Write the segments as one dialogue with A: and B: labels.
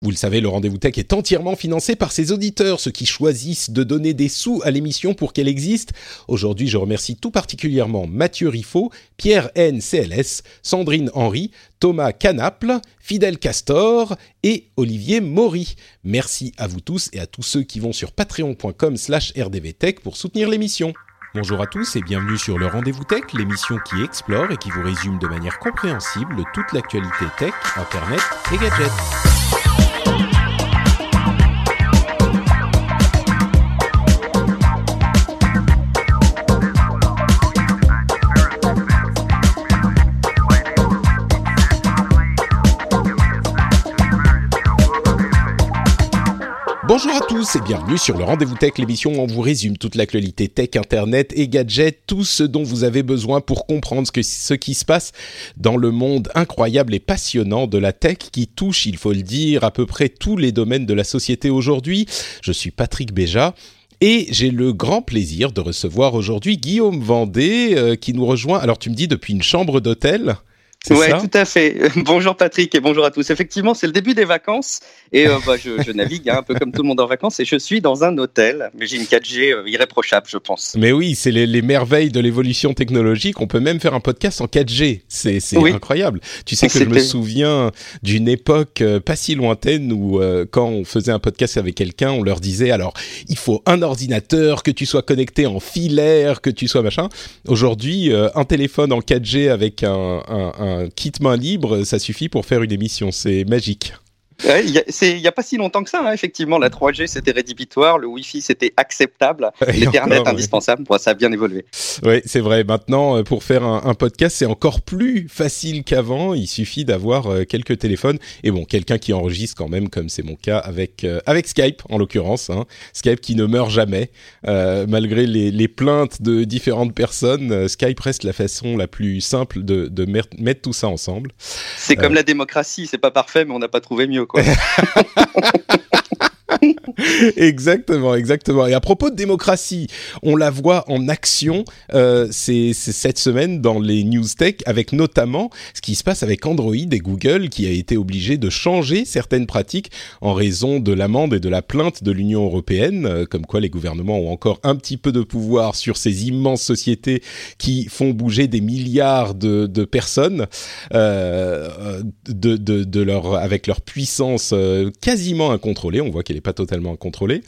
A: Vous le savez, le rendez-vous tech est entièrement financé par ses auditeurs, ceux qui choisissent de donner des sous à l'émission pour qu'elle existe. Aujourd'hui, je remercie tout particulièrement Mathieu Riffaut, Pierre N. CLS, Sandrine Henry, Thomas Canaple, Fidèle Castor et Olivier Maury. Merci à vous tous et à tous ceux qui vont sur patreon.com slash rdvtech pour soutenir l'émission. Bonjour à tous et bienvenue sur le Rendez-vous Tech, l'émission qui explore et qui vous résume de manière compréhensible toute l'actualité tech, internet et gadgets. Bonjour à tous et bienvenue sur le Rendez-vous Tech, l'émission où on vous résume toute l'actualité tech, internet et gadgets, tout ce dont vous avez besoin pour comprendre ce, que, ce qui se passe dans le monde incroyable et passionnant de la tech qui touche, il faut le dire, à peu près tous les domaines de la société aujourd'hui. Je suis Patrick Béja. Et j'ai le grand plaisir de recevoir aujourd'hui Guillaume Vendée euh, qui nous rejoint. Alors tu me dis depuis une chambre d'hôtel ça
B: tout à fait. bonjour Patrick et bonjour à tous. Effectivement, c'est le début des vacances et euh, bah, je, je navigue hein, un peu comme tout le monde en vacances et je suis dans un hôtel, mais j'ai une 4G euh, irréprochable, je pense.
A: Mais oui, c'est les, les merveilles de l'évolution technologique. On peut même faire un podcast en 4G. C'est
B: Oui.
A: incroyable. Tu sais que je me souviens d'une époque euh, pas si lointaine où quand on faisait un podcast avec quelqu'un, on leur disait alors il faut un ordinateur, que tu sois connecté en filaire, que tu sois machin. Aujourd'hui, un téléphone en 4G avec un, un, un kit main libre, ça suffit pour faire une émission. C'est magique.
B: Ouais, Il y a- c'est- il y a pas si longtemps que ça, hein, effectivement. La 3G c'était rédhibitoire, le Wi-Fi c'était acceptable,
A: Et
B: l'Ethernet
A: ouais.
B: indispensable. Bon, ça a bien évolué.
A: Oui, c'est vrai. Maintenant, euh, pour faire un, un podcast, c'est encore plus facile qu'avant. Il suffit d'avoir euh, quelques téléphones et bon, quelqu'un qui enregistre quand même, comme c'est mon cas avec euh, avec Skype en l'occurrence. Hein. Skype qui ne meurt jamais, Euh, malgré les, les plaintes de différentes personnes. euh, Skype reste la façon la plus simple de, mettre tout ça ensemble.
B: C'est comme la démocratie, c'est pas parfait, mais on n'a pas trouvé mieux, quoi.
A: exactement, exactement. Et à propos de démocratie, on la voit en action euh, c'est cette semaine dans les news tech, avec notamment ce qui se passe avec Android et Google, qui a été obligé de changer certaines pratiques en raison de l'amende et de la plainte de l'Union européenne, euh, comme quoi les gouvernements ont encore un petit peu de pouvoir sur ces immenses sociétés qui font bouger des milliards de, de personnes euh, de, de, de leur, avec leur puissance euh, quasiment incontrôlée. On voit qu'elle n'est pas totalement incontrôlée.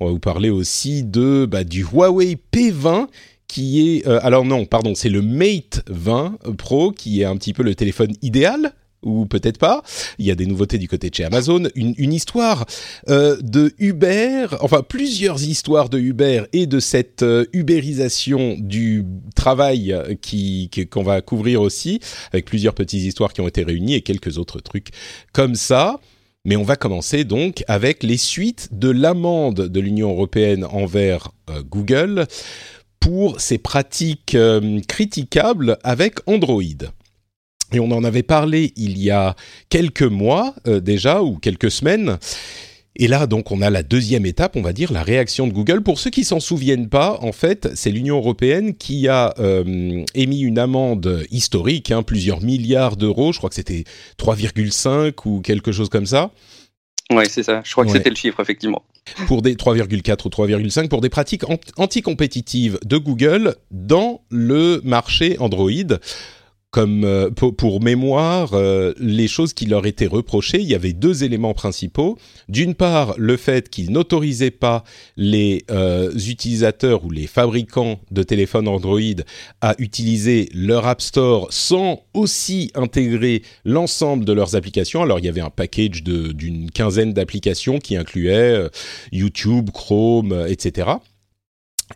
A: On va vous parler aussi de bah, du Huawei P20 qui est euh, alors non pardon c'est le Mate 20 Pro qui est un petit peu le téléphone idéal ou peut-être pas. Il y a des nouveautés du côté de chez Amazon. Une, histoire euh, de Uber, enfin plusieurs histoires de Uber et de cette euh, ubérisation du travail euh, qui- qu'on va couvrir aussi, avec plusieurs petites histoires qui ont été réunies et quelques autres trucs comme ça. Mais on va commencer donc avec les suites de l'amende de l'Union européenne envers euh, Google pour ses pratiques euh, critiquables avec Android. Et on en avait parlé il y a quelques mois euh, déjà, ou quelques semaines. Et là, donc, on a la deuxième étape, on va dire, la réaction de Google. Pour ceux qui s'en souviennent pas, en fait, c'est l'Union européenne qui a euh, émis une amende historique, hein, plusieurs milliards d'euros. Je crois que c'était 3,5 ou quelque chose comme ça
B: Ouais, c'est ça. Je crois que c'était le chiffre, effectivement.
A: pour des 3,4 ou 3,5 pour des pratiques ant- anticompétitives de Google dans le marché Android. Comme euh, pour, mémoire, euh, les choses qui leur étaient reprochées, il y avait deux éléments principaux. D'une part, le fait qu'ils n'autorisaient pas les euh, utilisateurs ou les fabricants de téléphones Android à utiliser leur App Store sans aussi intégrer l'ensemble de leurs applications. Alors, il y avait un package d'une quinzaine d'applications qui incluait YouTube, Chrome, etc.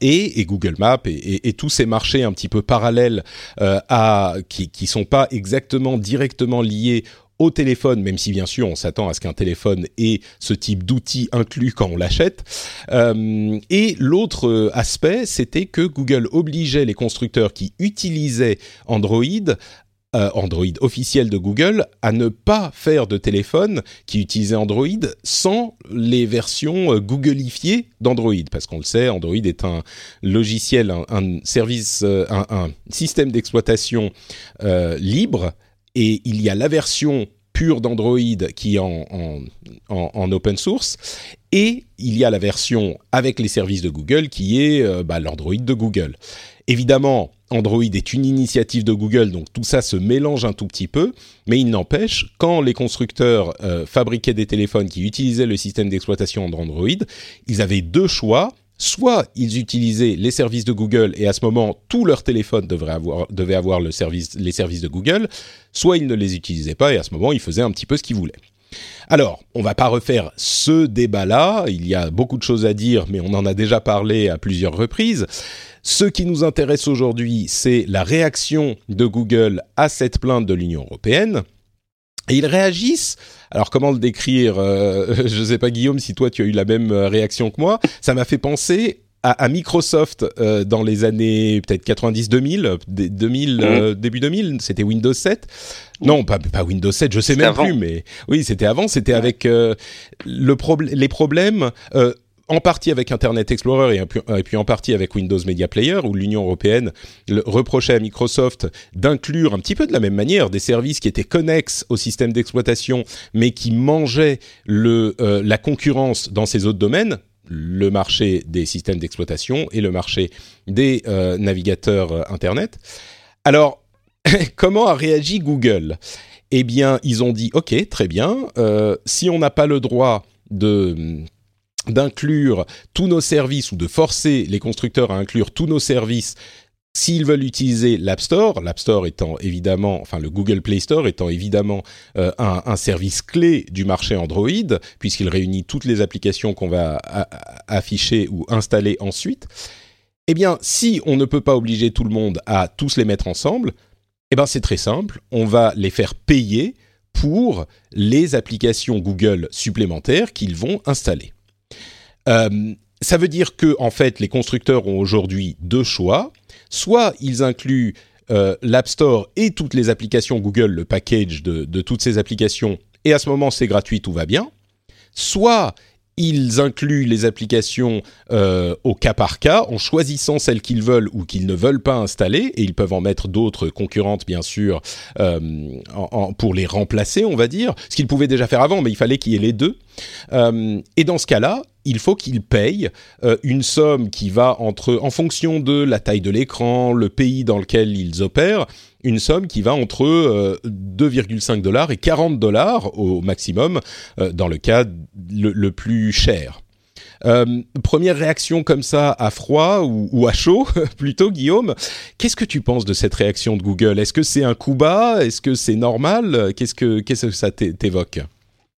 A: Et, Google Maps et, tous ces marchés un petit peu parallèles euh, à qui qui sont pas exactement directement liés au téléphone, même si bien sûr on s'attend à ce qu'un téléphone ait ce type d'outil inclus quand on l'achète. Euh, et l'autre aspect, c'était que Google obligeait les constructeurs qui utilisaient Android euh, Android officiel de Google à ne pas faire de téléphone qui utilisait Android sans les versions euh, Googleifiées d'Android. Parce qu'on le sait, Android est un logiciel, un, service, euh, un, système d'exploitation libre et il y a la version pure d'Android qui est en, en, open source et il y a la version avec les services de Google qui est bah, l'Android de Google. Évidemment, Android est une initiative de Google, donc tout ça se mélange un tout petit peu, mais il n'empêche, quand les constructeurs euh, fabriquaient des téléphones qui utilisaient le système d'exploitation d'Android, ils avaient deux choix. Soit ils utilisaient les services de Google et à ce moment tous leurs téléphones avoir, devaient avoir les services de Google, soit ils ne les utilisaient pas et à ce moment ils faisaient un petit peu ce qu'ils voulaient. Alors, on va pas refaire ce débat-là, il y a beaucoup de choses à dire, mais on en a déjà parlé à plusieurs reprises. Ce qui nous intéresse aujourd'hui, c'est la réaction de Google à cette plainte de l'Union européenne. Et ils réagissent. Alors comment le décrire euh, Je ne sais pas Guillaume si toi tu as eu la même euh, réaction que moi. Ça m'a fait penser à, Microsoft euh, dans les années peut-être 90-2000, 2000, début 2000, c'était Windows 7. Non, pas, pas Windows 7, je sais même plus, mais oui, c'était avant. C'était avec le les problèmes en partie avec Internet Explorer et, puis en partie avec Windows Media Player, où l'Union européenne reprochait à Microsoft d'inclure un petit peu de la même manière des services qui étaient connexes au système d'exploitation, mais qui mangeaient le, euh, la concurrence dans ces autres domaines, le marché des systèmes d'exploitation et le marché des euh, navigateurs euh, Internet. Alors, comment a réagi Google? Eh bien, ils ont dit, OK, très bien, si on n'a pas le droit d'inclure tous nos services ou de forcer les constructeurs à inclure tous nos services s'ils veulent utiliser l'App Store, l'App Store étant évidemment, enfin le Google Play Store étant évidemment euh, un, service clé du marché Android, puisqu'il réunit toutes les applications qu'on va afficher ou installer ensuite, eh bien, si on ne peut pas obliger tout le monde à tous les mettre ensemble, eh bien c'est très simple, on va les faire payer pour les applications Google supplémentaires qu'ils vont installer. Euh, ça veut dire que en fait, les constructeurs ont aujourd'hui deux choix. Soit ils incluent euh, l'App Store et toutes les applications Google, le package de, toutes ces applications, et à ce moment c'est gratuit, tout va bien. Soit ils incluent les applications euh, au cas par cas en choisissant celles qu'ils veulent ou qu'ils ne veulent pas installer et ils peuvent en mettre d'autres concurrentes bien sûr euh, pour les remplacer on va dire ce qu'ils pouvaient déjà faire avant mais il fallait qu'il y ait les deux euh, et dans ce cas-là il faut qu'ils payent une somme qui va entre en fonction de la taille de l'écran le pays dans lequel ils opèrent une somme qui va entre 2,5 euh, dollars et 40 dollars au maximum euh, dans le cas le, plus cher. Euh, première réaction comme ça à froid ou, à chaud plutôt Guillaume, qu'est-ce que tu penses de cette réaction de Google? Est-ce que c'est un coup bas? Est-ce que c'est normal? Qu'est-ce que qu'est-ce que ça t'évoque?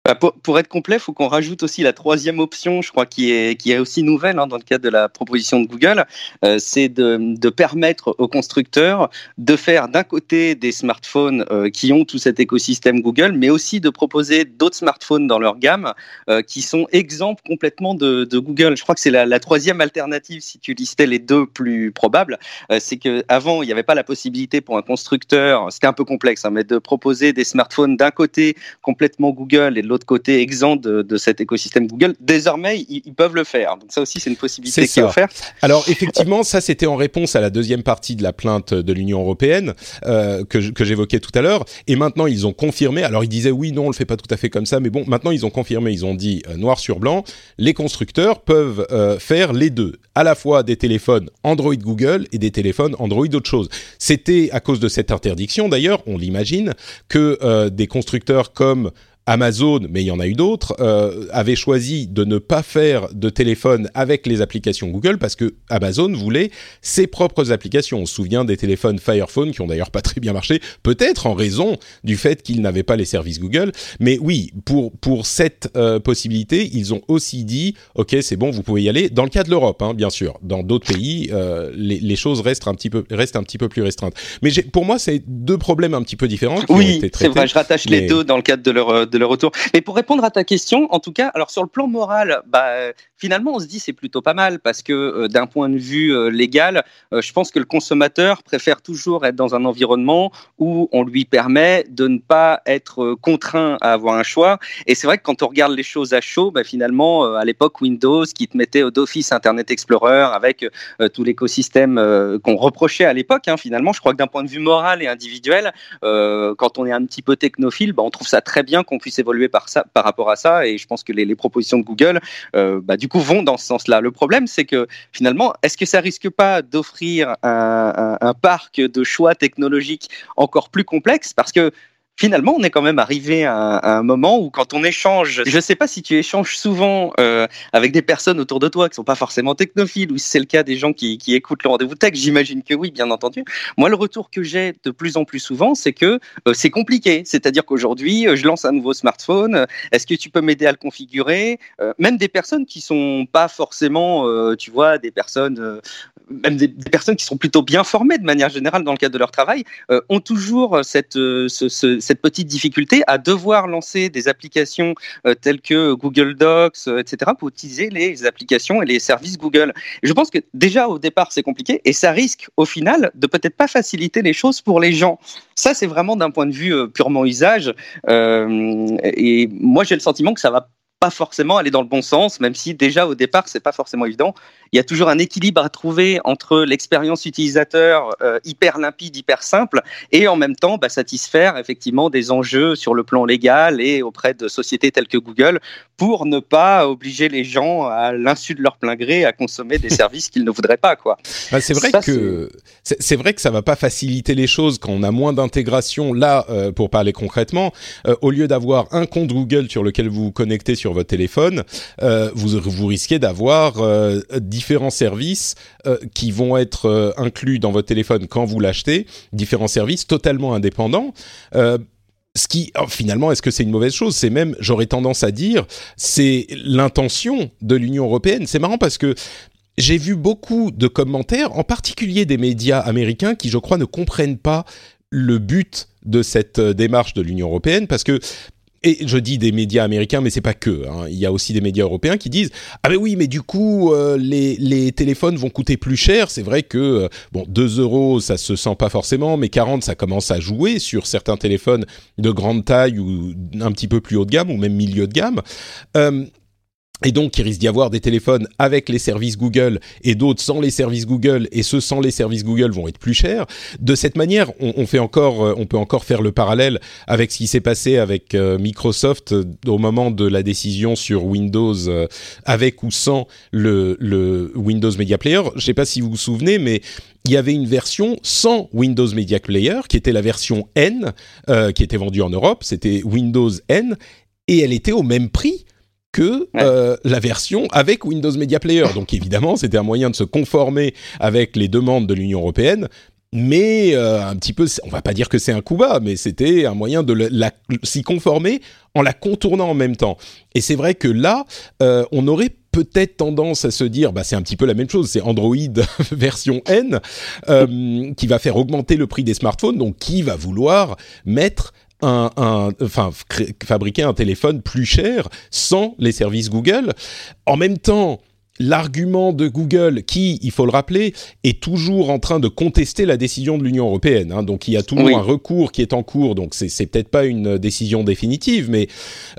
B: Bah, pour, être complet, il faut qu'on rajoute aussi la troisième option, je crois, qui est, qui est aussi nouvelle hein, dans le cadre de la proposition de Google, euh, c'est de, permettre aux constructeurs de faire d'un côté des smartphones euh, qui ont tout cet écosystème Google, mais aussi de proposer d'autres smartphones dans leur gamme euh, qui sont exemples complètement de, Google. Je crois que c'est la, la, troisième alternative, si tu listais les deux plus probables, c'est qu'avant, il n'y avait pas la possibilité pour un constructeur, c'était un peu complexe, hein, mais de proposer des smartphones d'un côté complètement Google et de l'autre côté exempt de, cet écosystème Google. Désormais, ils, peuvent le faire. Donc ça aussi, c'est une possibilité qui est offerte.
A: Alors effectivement, ça c'était en réponse à la deuxième partie de la plainte de l'Union européenne euh, que, que j'évoquais tout à l'heure. Et maintenant, ils ont confirmé. Alors ils disaient oui, non, on le fait pas tout à fait comme ça, mais bon, maintenant ils ont confirmé. Ils ont dit euh, noir sur blanc, les constructeurs peuvent euh, faire les deux, à la fois des téléphones Android Google et des téléphones Android autre chose. C'était à cause de cette interdiction, d'ailleurs, on l'imagine, que des constructeurs comme Amazon, mais il y en a eu d'autres, euh, avait choisi de ne pas faire de téléphone avec les applications Google parce que Amazon voulait ses propres applications. On se souvient des téléphones Fire Phone qui ont d'ailleurs pas très bien marché, peut-être en raison du fait qu'ils n'avaient pas les services Google. Mais oui, pour pour cette euh, possibilité, ils ont aussi dit, ok, c'est bon, vous pouvez y aller. Dans le cas de l'Europe, hein, bien sûr. Dans d'autres pays, euh, les, les, choses restent un petit peu restent un petit peu plus restreintes. Mais pour moi, c'est deux problèmes un petit peu différents. Qui
B: oui, c'est vrai. Je rattache les deux dans le cadre de leur de leur retour. Mais pour répondre à ta question, en tout cas, alors sur le plan moral, bah, finalement, on se dit c'est plutôt pas mal parce que euh, d'un point de vue euh, légal, euh, je pense que le consommateur préfère toujours être dans un environnement où on lui permet de ne pas être contraint à avoir un choix. Et c'est vrai que quand on regarde les choses à chaud, bah, finalement, à l'époque Windows, qui te mettait d'office Internet Explorer avec tout l'écosystème qu'on reprochait à l'époque, hein, finalement, je crois que d'un point de vue moral et individuel, quand on est un petit peu technophile, bah, on trouve ça très bien qu'on puisse évoluer par, ça, par rapport à ça. Et je pense que les, propositions de Google, euh, bah, du coup, vont dans ce sens-là. Le problème, c'est que finalement, est-ce que ça risque pas d'offrir un, un, un, parc de choix technologiques encore plus complexe? Parce que finalement, on est quand même arrivé à, un moment où quand on échange, je ne sais pas si tu échanges souvent euh, avec des personnes autour de toi qui sont pas forcément technophiles, ou si c'est le cas des gens qui, écoutent le rendez-vous tech, j'imagine que oui, bien entendu. Moi, le retour que j'ai de plus en plus souvent, c'est que euh, c'est compliqué. C'est-à-dire qu'aujourd'hui, euh, je lance un nouveau smartphone, est-ce que tu peux m'aider à le configurer? Même des personnes qui sont pas forcément, tu vois, des personnes, même des, personnes qui sont plutôt bien formées de manière générale dans le cadre de leur travail, ont toujours cette, ce, ce petite difficulté à devoir lancer des applications euh, telles que Google Docs, euh, etc., pour utiliser les applications et les services Google. Je pense que déjà au départ c'est compliqué et ça risque au final de peut-être pas faciliter les choses pour les gens. Ça c'est vraiment d'un point de vue euh, purement usage. Et moi j'ai le sentiment que ça va pas forcément aller dans le bon sens, même si déjà au départ c'est pas forcément évident. Il y a toujours un équilibre à trouver entre l'expérience utilisateur euh, hyper limpide, hyper simple, et en même temps bah, satisfaire effectivement des enjeux sur le plan légal et auprès de sociétés telles que Google pour ne pas obliger les gens à l'insu de leur plein gré à consommer des services qu'ils ne voudraient pas quoi.
A: Bah, c'est vrai ça, que c'est vrai que ça va pas faciliter les choses quand on a moins d'intégration là euh, pour parler concrètement euh, au lieu d'avoir un compte Google sur lequel vous vous connectez sur votre téléphone, euh, vous, vous risquez d'avoir euh, différents services euh, qui vont être inclus dans votre téléphone quand vous l'achetez, différents services totalement indépendants. Ce qui, oh, finalement, est-ce que c'est une mauvaise chose? C'est même, j'aurais tendance à dire, c'est l'intention de l'Union européenne. C'est marrant parce que j'ai vu beaucoup de commentaires, en particulier des médias américains, qui, je crois, ne comprennent pas le but de cette démarche de l'Union européenne, parce que et je dis des médias américains, mais c'est pas que. Hein. Il y a aussi des médias européens qui disent ah mais oui, mais du coup euh, les les téléphones vont coûter plus cher. C'est vrai que euh, bon 2 euros ça se sent pas forcément, mais 40 ça commence à jouer sur certains téléphones de grande taille ou un petit peu plus haut de gamme ou même milieu de gamme. Euh, et donc, il risque d'y avoir des téléphones avec les services Google et d'autres sans les services Google, et ceux sans les services Google vont être plus chers. De cette manière, on, fait encore, euh, on peut encore faire le parallèle avec ce qui s'est passé avec euh, Microsoft euh, au moment de la décision sur Windows, avec ou sans le, le Windows Media Player. Je ne sais pas si vous vous souvenez, mais il y avait une version sans Windows Media Player, qui était la version N, euh, qui était vendue en Europe. C'était Windows N, et elle était au même prix que ouais. euh, la version avec Windows Media Player. Donc évidemment, c'était un moyen de se conformer avec les demandes de l'Union européenne, mais euh, un petit peu, on va pas dire que c'est un coup bas, mais c'était un moyen de s'y conformer en la contournant en même temps. Et c'est vrai que là, euh, on aurait peut-être tendance à se dire, bah c'est un petit peu la même chose, c'est Android version N euh, qui va faire augmenter le prix des smartphones, donc qui va vouloir mettre un, un, enfin, fabriquer un téléphone plus cher sans les services Google. En même temps, l'argument de Google, qui, il faut le rappeler, est toujours en train de contester la décision de l'Union européenne. Hein, donc il y a toujours oui. un recours qui est en cours. Donc c'est, c'est peut-être pas une décision définitive, mais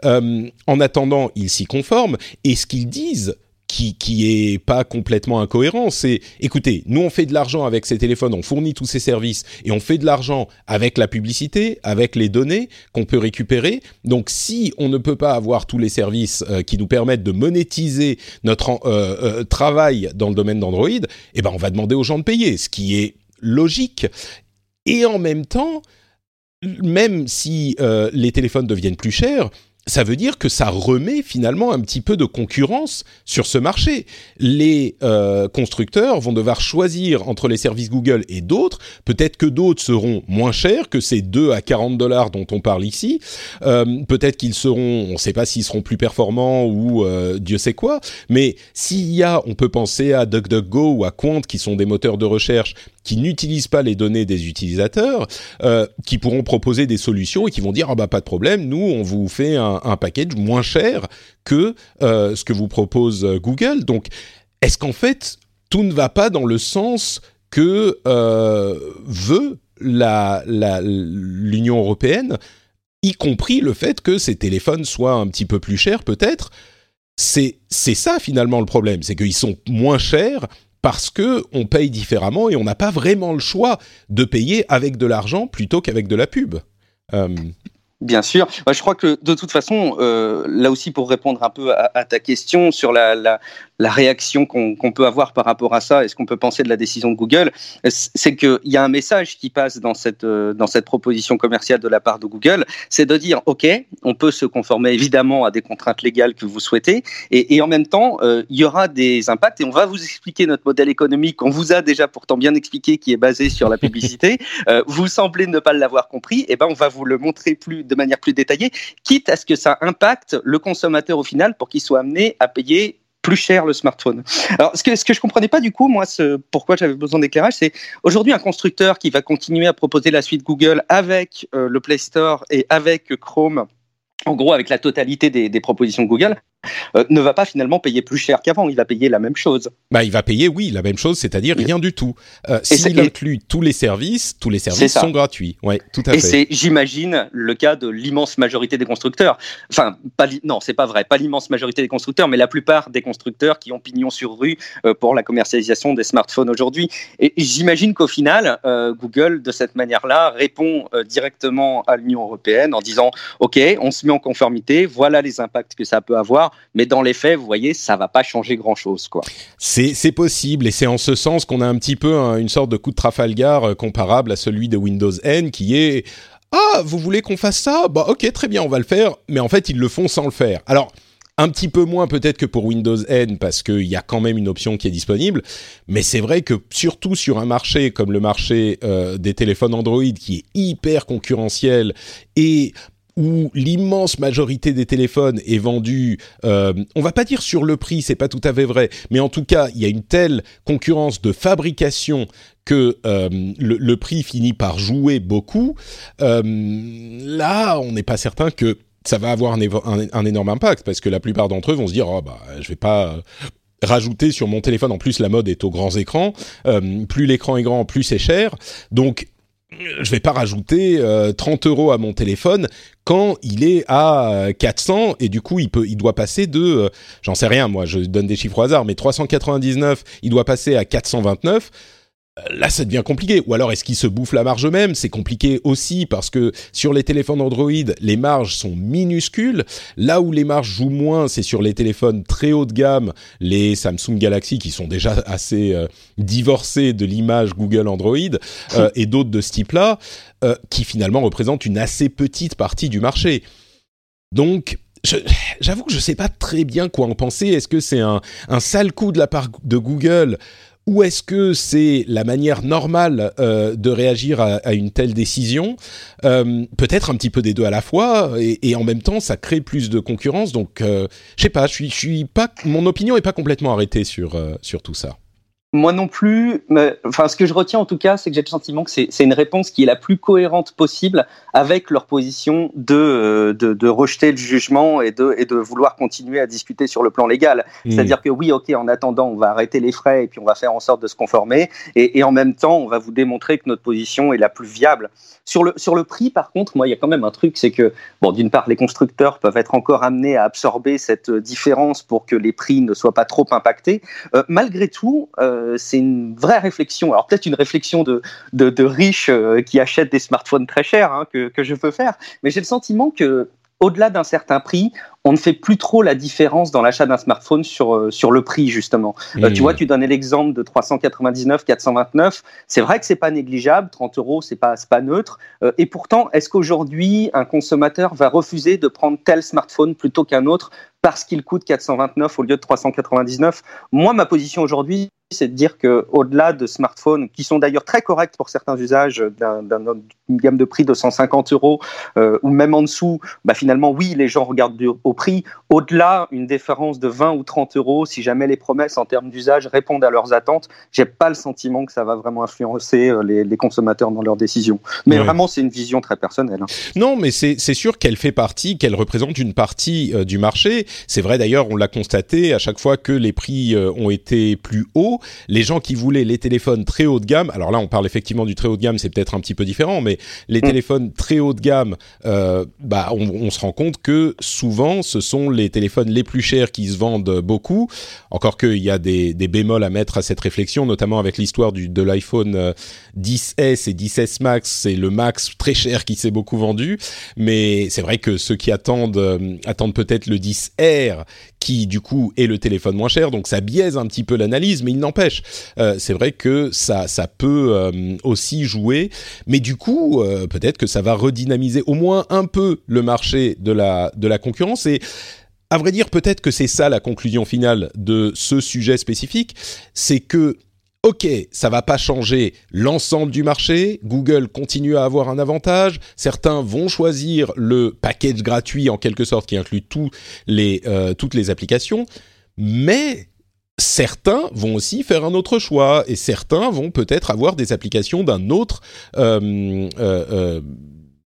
A: euh, en attendant, ils s'y conforment. Et ce qu'ils disent, qui, qui est pas complètement incohérent. C'est, écoutez, nous on fait de l'argent avec ces téléphones, on fournit tous ces services et on fait de l'argent avec la publicité, avec les données qu'on peut récupérer. Donc si on ne peut pas avoir tous les services euh, qui nous permettent de monétiser notre euh, euh, travail dans le domaine d'Android, eh ben on va demander aux gens de payer, ce qui est logique. Et en même temps, même si les téléphones deviennent plus chers, ça veut dire que ça remet finalement un petit peu de concurrence sur ce marché. Les euh, constructeurs vont devoir choisir entre les services Google et d'autres. Peut-être que d'autres seront moins chers que ces 2 à 40 dollars dont on parle ici. Euh, peut-être qu'ils seront, on ne sait pas s'ils seront plus performants ou euh, Dieu sait quoi. Mais s'il y a, on peut penser à DuckDuckGo ou à Quant qui sont des moteurs de recherche qui n'utilisent pas les données des utilisateurs, euh, qui pourront proposer des solutions et qui vont dire ah bah pas de problème, nous on vous fait un, package moins cher que euh, ce que vous propose euh, Google. Donc est-ce qu'en fait tout ne va pas dans le sens que veut l'Union européenne, y compris le fait que ces téléphones soient un petit peu plus chers peut-être? C'est ça finalement le problème, c'est qu'ils sont moins chers parce que on paye différemment et on n'a pas vraiment le choix de payer avec de l'argent plutôt qu'avec de la pub.
B: Euh... Bien sûr. je crois que de toute façon, euh, là aussi pour répondre un peu à, à ta question sur la, la, la réaction qu'on qu peut avoir par rapport à ça et ce qu'on peut penser de la décision de Google, c'est qu'il y a un message qui passe dans cette, euh, dans cette proposition commerciale de la part de Google, c'est de dire, OK, on peut se conformer évidemment à des contraintes légales que vous souhaitez, et, et en même temps, euh, il y aura des impacts, et on va vous expliquer notre modèle économique qu'on vous a déjà pourtant bien expliqué, qui est basé sur la publicité. vous semblez ne pas l'avoir compris, et ben on va vous le montrer plus, de manière plus détaillée, quitte à ce que ça impacte le consommateur au final pour qu'il soit amené à payer plus cher le smartphone. Alors, ce que, ce que je comprenais pas du coup, moi, ce, pourquoi j'avais besoin d'éclairage, c'est aujourd'hui un constructeur qui va continuer à proposer la suite Google avec euh, le Play Store et avec Chrome en gros avec la totalité des, propositions de Google, euh, ne va pas finalement payer plus cher qu'avant. Il va payer la même chose.
A: Bah, il va payer, oui, la même chose, c'est-à-dire rien du tout. Euh, S'il inclut tous les services, tous les services sont gratuits. Ouais, tout à
B: et
A: fait.
B: Et c'est, j'imagine, le cas de l'immense majorité des constructeurs. Enfin, pas non, c'est pas vrai, pas l'immense majorité des constructeurs, mais la plupart des constructeurs qui ont pignon sur rue euh, pour la commercialisation des smartphones aujourd'hui. Et j'imagine qu'au final, Google, de cette manière-là, répond directement à l'Union européenne en disant, OK, on se met en conformité, voilà les impacts que ça peut avoir mais dans les faits, vous voyez, ça va pas changer grand-chose, quoi.
A: C'est possible, et c'est en ce sens qu'on a un petit peu un, une sorte de coup de Trafalgar euh, comparable à celui de Windows N, qui est ah, vous voulez qu'on fasse ça? Bah ok, très bien, on va le faire, mais en fait, ils le font sans le faire. Alors. Un petit peu moins peut-être que pour Windows N parce qu'il y a quand même une option qui est disponible, mais c'est vrai que surtout sur un marché comme le marché euh, des téléphones Android qui est hyper concurrentiel et où l'immense majorité des téléphones est vendue, euh, on va pas dire sur le prix, c'est pas tout à fait vrai, mais en tout cas, il y a une telle concurrence de fabrication que euh, le, prix finit par jouer beaucoup. Euh, là, on n'est pas certain que ça va avoir un, un, énorme impact parce que la plupart d'entre eux vont se dire, oh bah, je vais pas rajouter sur mon téléphone. En plus, la mode est aux grands écrans. Euh, plus l'écran est grand, plus c'est cher. Donc je vais pas rajouter euh, 30 euros à mon téléphone quand il est à 400 et du coup il peut il doit passer de euh, j'en sais rien moi je donne des chiffres au hasard mais 399 il doit passer à 429 Là, ça devient compliqué. Ou alors, est-ce qu'ils se bouffent la marge eux-mêmes C'est compliqué aussi parce que sur les téléphones Android, les marges sont minuscules. Là où les marges jouent moins, c'est sur les téléphones très haut de gamme, les Samsung Galaxy qui sont déjà assez euh, divorcés de l'image Google Android euh, et d'autres de ce type-là, euh, qui finalement représentent une assez petite partie du marché. Donc, j'avoue que je ne sais pas très bien quoi en penser. Est-ce que c'est un, un sale coup de la part de Google? Ou est-ce que c'est la manière normale euh, de réagir à, à, une telle décision? Euh, Peut-être un petit peu des deux à la fois, et, et en même temps, ça crée plus de concurrence. Donc, euh, je sais pas, je suis, pas, mon opinion est pas complètement arrêtée sur euh, sur tout ça.
B: Moi non plus. Mais, enfin, ce que je retiens en tout cas, c'est que j'ai le sentiment que c'est une réponse qui est la plus cohérente possible avec leur position de, euh, de, de rejeter le jugement et de, et de vouloir continuer à discuter sur le plan légal. Mmh. C'est-à-dire que oui, ok, en attendant, on va arrêter les frais et puis on va faire en sorte de se conformer. Et, et en même temps, on va vous démontrer que notre position est la plus viable. Sur le, sur le prix, par contre, moi, il y a quand même un truc, c'est que, bon, d'une part, les constructeurs peuvent être encore amenés à absorber cette différence pour que les prix ne soient pas trop impactés. Euh, malgré tout, euh, c'est une vraie réflexion. Alors peut-être une réflexion de, de, de riches euh, qui achètent des smartphones très chers hein, que, que je peux faire, mais j'ai le sentiment que au-delà d'un certain prix, on ne fait plus trop la différence dans l'achat d'un smartphone sur, euh, sur le prix, justement. Euh, tu vois, tu donnais l'exemple de 399, 429. C'est vrai que c'est pas négligeable. 30 euros, c'est pas, pas neutre. Euh, et pourtant, est-ce qu'aujourd'hui, un consommateur va refuser de prendre tel smartphone plutôt qu'un autre parce qu'il coûte 429 au lieu de 399 Moi, ma position aujourd'hui, c'est de dire que au-delà de smartphones qui sont d'ailleurs très corrects pour certains usages d'une gamme de prix de 150 euros euh, ou même en dessous, bah finalement oui les gens regardent au prix. Au-delà une différence de 20 ou 30 euros, si jamais les promesses en termes d'usage répondent à leurs attentes, j'ai pas le sentiment que ça va vraiment influencer euh, les, les consommateurs dans leurs décisions. Mais vraiment c'est une vision très personnelle. Hein.
A: Non, mais c'est sûr qu'elle fait partie, qu'elle représente une partie euh, du marché. C'est vrai d'ailleurs, on l'a constaté à chaque fois que les prix ont été plus hauts les gens qui voulaient les téléphones très haut de gamme, alors là on parle effectivement du très haut de gamme, c'est peut-être un petit peu différent, mais les mm. téléphones très haut de gamme, euh, bah on, se rend compte que souvent ce sont les téléphones les plus chers qui se vendent beaucoup. Encore qu'il y a des, bémols à mettre à cette réflexion, notamment avec l'histoire de l'iPhone 10s euh, et 10s Max, c'est le Max très cher qui s'est beaucoup vendu, mais c'est vrai que ceux qui attendent euh, attendent peut-être le 10R qui du coup est le téléphone moins cher, donc ça biaise un petit peu l'analyse, mais il n'empêche, euh, c'est vrai que ça, ça peut euh, aussi jouer, mais du coup, euh, peut-être que ça va redynamiser au moins un peu le marché de la, de la concurrence. Et à vrai dire, peut-être que c'est ça la conclusion finale de ce sujet spécifique, c'est que ok, ça va pas changer l'ensemble du marché. Google continue à avoir un avantage. Certains vont choisir le package gratuit en quelque sorte qui inclut tous les, euh, toutes les applications, mais certains vont aussi faire un autre choix et certains vont peut-être avoir des applications d'un autre. Euh, euh,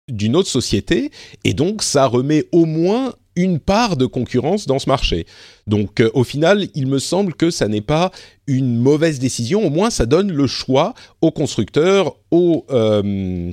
A: d'une autre société et donc ça remet au moins une part de concurrence dans ce marché. Donc euh, au final, il me semble que ça n'est pas une mauvaise décision, au moins ça donne le choix aux constructeurs, aux euh,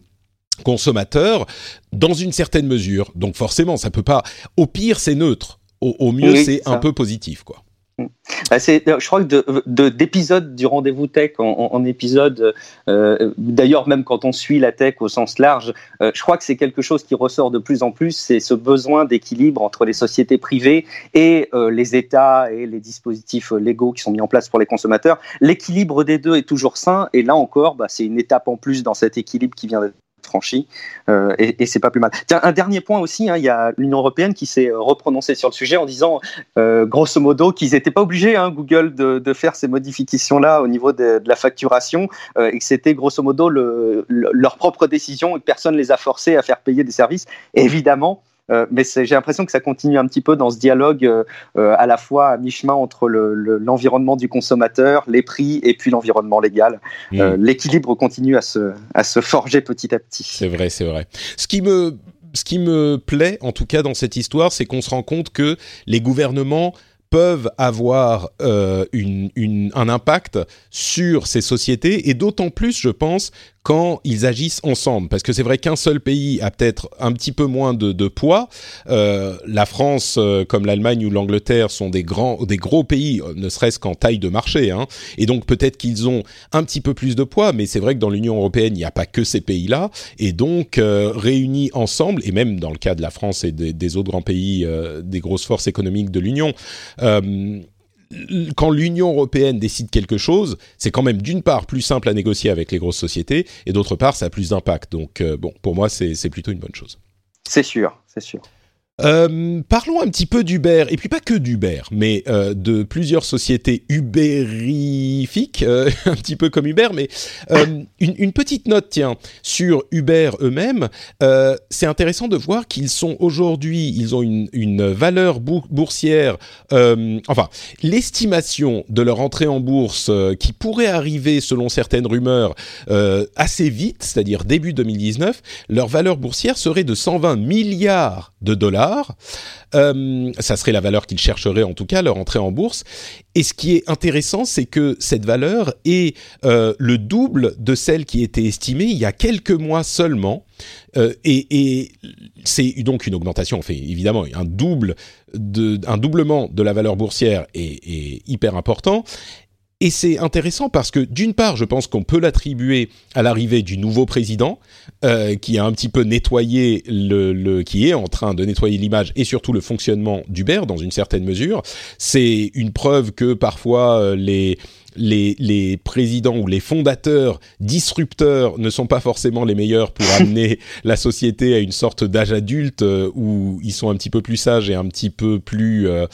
A: consommateurs, dans une certaine mesure. Donc forcément, ça peut pas... Au pire, c'est neutre. Au, mieux, c'est un peu positif, quoi.
B: Bah, je crois que d'épisode du rendez-vous tech en, épisode, euh, d'ailleurs même quand on suit la tech au sens large, euh, je crois que c'est quelque chose qui ressort de plus en plus, c'est ce besoin d'équilibre entre les sociétés privées et euh, les États et les dispositifs légaux qui sont mis en place pour les consommateurs. L'équilibre des deux est toujours sain et là encore, bah, c'est une étape en plus dans cet équilibre qui vient d'être euh, et, c'est pas plus mal. Tiens, un dernier point aussi, hein, il y a l'Union européenne qui s'est reprononcée sur le sujet en disant, euh, grosso modo, qu'ils n'étaient pas obligés, hein, Google, de, faire ces modifications-là au niveau de, la facturation euh, et que c'était grosso modo le, leur propre décision et que personne les a forcés à faire payer des services. évidemment, euh, mais j'ai l'impression que ça continue un petit peu dans ce dialogue euh, euh, à la fois à mi-chemin entre l'environnement du consommateur, les prix et puis l'environnement légal. Mm. L'équilibre continue à se, à se forger petit à petit.
A: C'est vrai, c'est vrai. Ce qui me ce qui me plaît, en tout cas dans cette histoire, c'est qu'on se rend compte que les gouvernements peuvent avoir euh, une, une, un impact sur ces sociétés et d'autant plus, je pense, quand ils agissent ensemble. Parce que c'est vrai qu'un seul pays a peut-être un petit peu moins de, poids. Euh, la France, euh, comme l'Allemagne ou l'Angleterre, sont des grands, des gros pays, euh, ne serait-ce qu'en taille de marché. Hein. Et donc peut-être qu'ils ont un petit peu plus de poids, mais c'est vrai que dans l'Union européenne, il n'y a pas que ces pays-là. Et donc euh, réunis ensemble, et même dans le cas de la France et des, des autres grands pays, des grosses forces économiques de l'Union quand l'Union européenne décide quelque chose, c'est quand même d'une part plus simple à négocier avec les grosses sociétés, et d'autre part, ça a plus d'impact. Donc, euh, bon, pour moi, c'est plutôt une bonne chose.
B: C'est sûr, c'est sûr.
A: Euh, parlons un petit peu d'Uber, et puis pas que d'Uber, mais euh, de plusieurs sociétés ubérifiques, euh, un petit peu comme Uber, mais euh, une, petite note, tiens, sur Uber eux-mêmes. C'est intéressant de voir qu'ils sont aujourd'hui, ils ont une valeur boursière, enfin, l'estimation de leur entrée en bourse qui pourrait arriver, selon certaines rumeurs, assez vite, c'est-à-dire début 2019, leur valeur boursière serait de 120 milliards de dollars. Euh, ça serait la valeur qu'ils chercheraient en tout cas, leur entrée en bourse. Et ce qui est intéressant, c'est que cette valeur est euh, le double de celle qui était estimée il y a quelques mois seulement. Euh, et, c'est donc une augmentation, fait évidemment un double, doublement de la valeur boursière est hyper important. Et c'est intéressant parce que d'une part, je pense qu'on peut l'attribuer à l'arrivée du nouveau président, euh, qui a un petit peu nettoyé le, le, qui est en train de nettoyer l'image et surtout le fonctionnement d'Uber dans une certaine mesure. C'est une preuve que parfois euh, les les, les, présidents ou les fondateurs disrupteurs ne sont pas forcément les meilleurs pour amener la société à une sorte d'âge adulte euh, où ils sont un petit peu plus sages et un petit peu plus. Euh,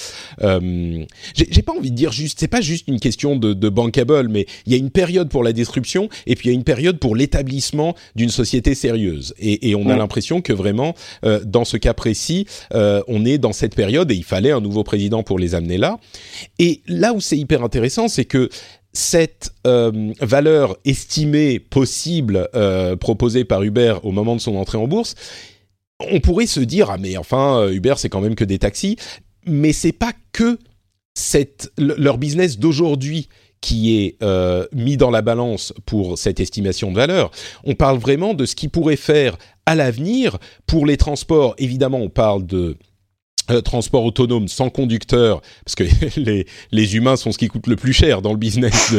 A: euh, J'ai pas envie de dire juste, c'est pas juste une question de, de bankable, mais il y a une période pour la disruption et puis il y a une période pour l'établissement d'une société sérieuse. Et, et on a l'impression que vraiment, euh, dans ce cas précis, euh, on est dans cette période et il fallait un nouveau président pour les amener là. Et là où c'est hyper intéressant, c'est que cette euh, valeur estimée possible euh, proposée par Uber au moment de son entrée en bourse, on pourrait se dire ah mais enfin euh, Uber c'est quand même que des taxis, mais c'est pas que cette, leur business d'aujourd'hui qui est mis dans la balance pour cette estimation de valeur. On parle vraiment de ce qui pourrait faire à l'avenir pour les transports. Évidemment, on parle de euh, transport autonome sans conducteur, parce que les, les humains sont ce qui coûte le plus cher dans le business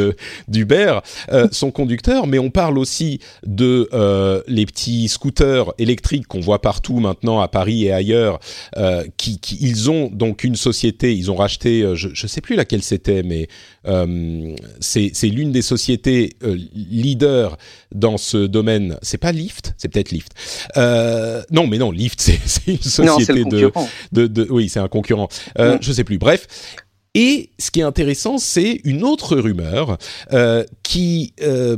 A: d'Uber, euh, sans conducteur, mais on parle aussi de euh, les petits scooters électriques qu'on voit partout maintenant à Paris et ailleurs, euh, qui, qui, ils ont donc une société, ils ont racheté, je ne sais plus laquelle c'était, mais c'est l'une des sociétés leaders dans ce domaine. C'est pas Lyft, c'est peut-être Lyft. non, mais non, Lyft, c'est une société de, de, de oui, c'est un concurrent. Euh, Je sais plus. Bref. Et ce qui est intéressant, c'est une autre rumeur euh, qui euh,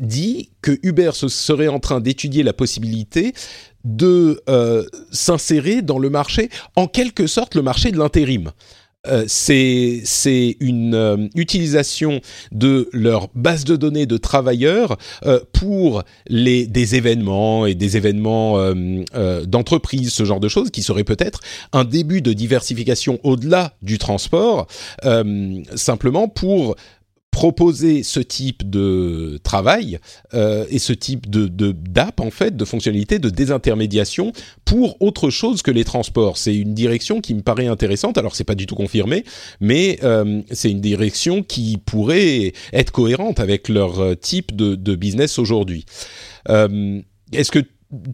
A: dit que Uber serait en train d'étudier la possibilité de euh, s'insérer dans le marché, en quelque sorte le marché de l'intérim. Euh, c'est une euh, utilisation de leur base de données de travailleurs euh, pour des événements et des événements d'entreprise, ce genre de choses, qui serait peut-être un début de diversification au-delà du transport, simplement pour proposer ce type de travail euh, et ce type de d'app en fait de fonctionnalité de désintermédiation pour autre chose que les transports. C'est une direction qui me paraît intéressante. Alors c'est pas du tout confirmé, mais euh, c'est une direction qui pourrait être cohérente avec leur euh, type de, de business aujourd'hui. Euh, Est-ce que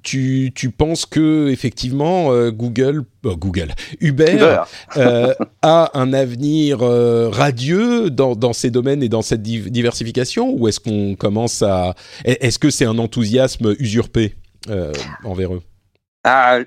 A: tu, tu penses que effectivement euh, Google euh, Google Uber, euh, a un avenir radieux dans, dans ces domaines et dans cette diversification ou est-ce qu'on commence à est-ce que c'est un enthousiasme usurpé envers eux?
B: Ah,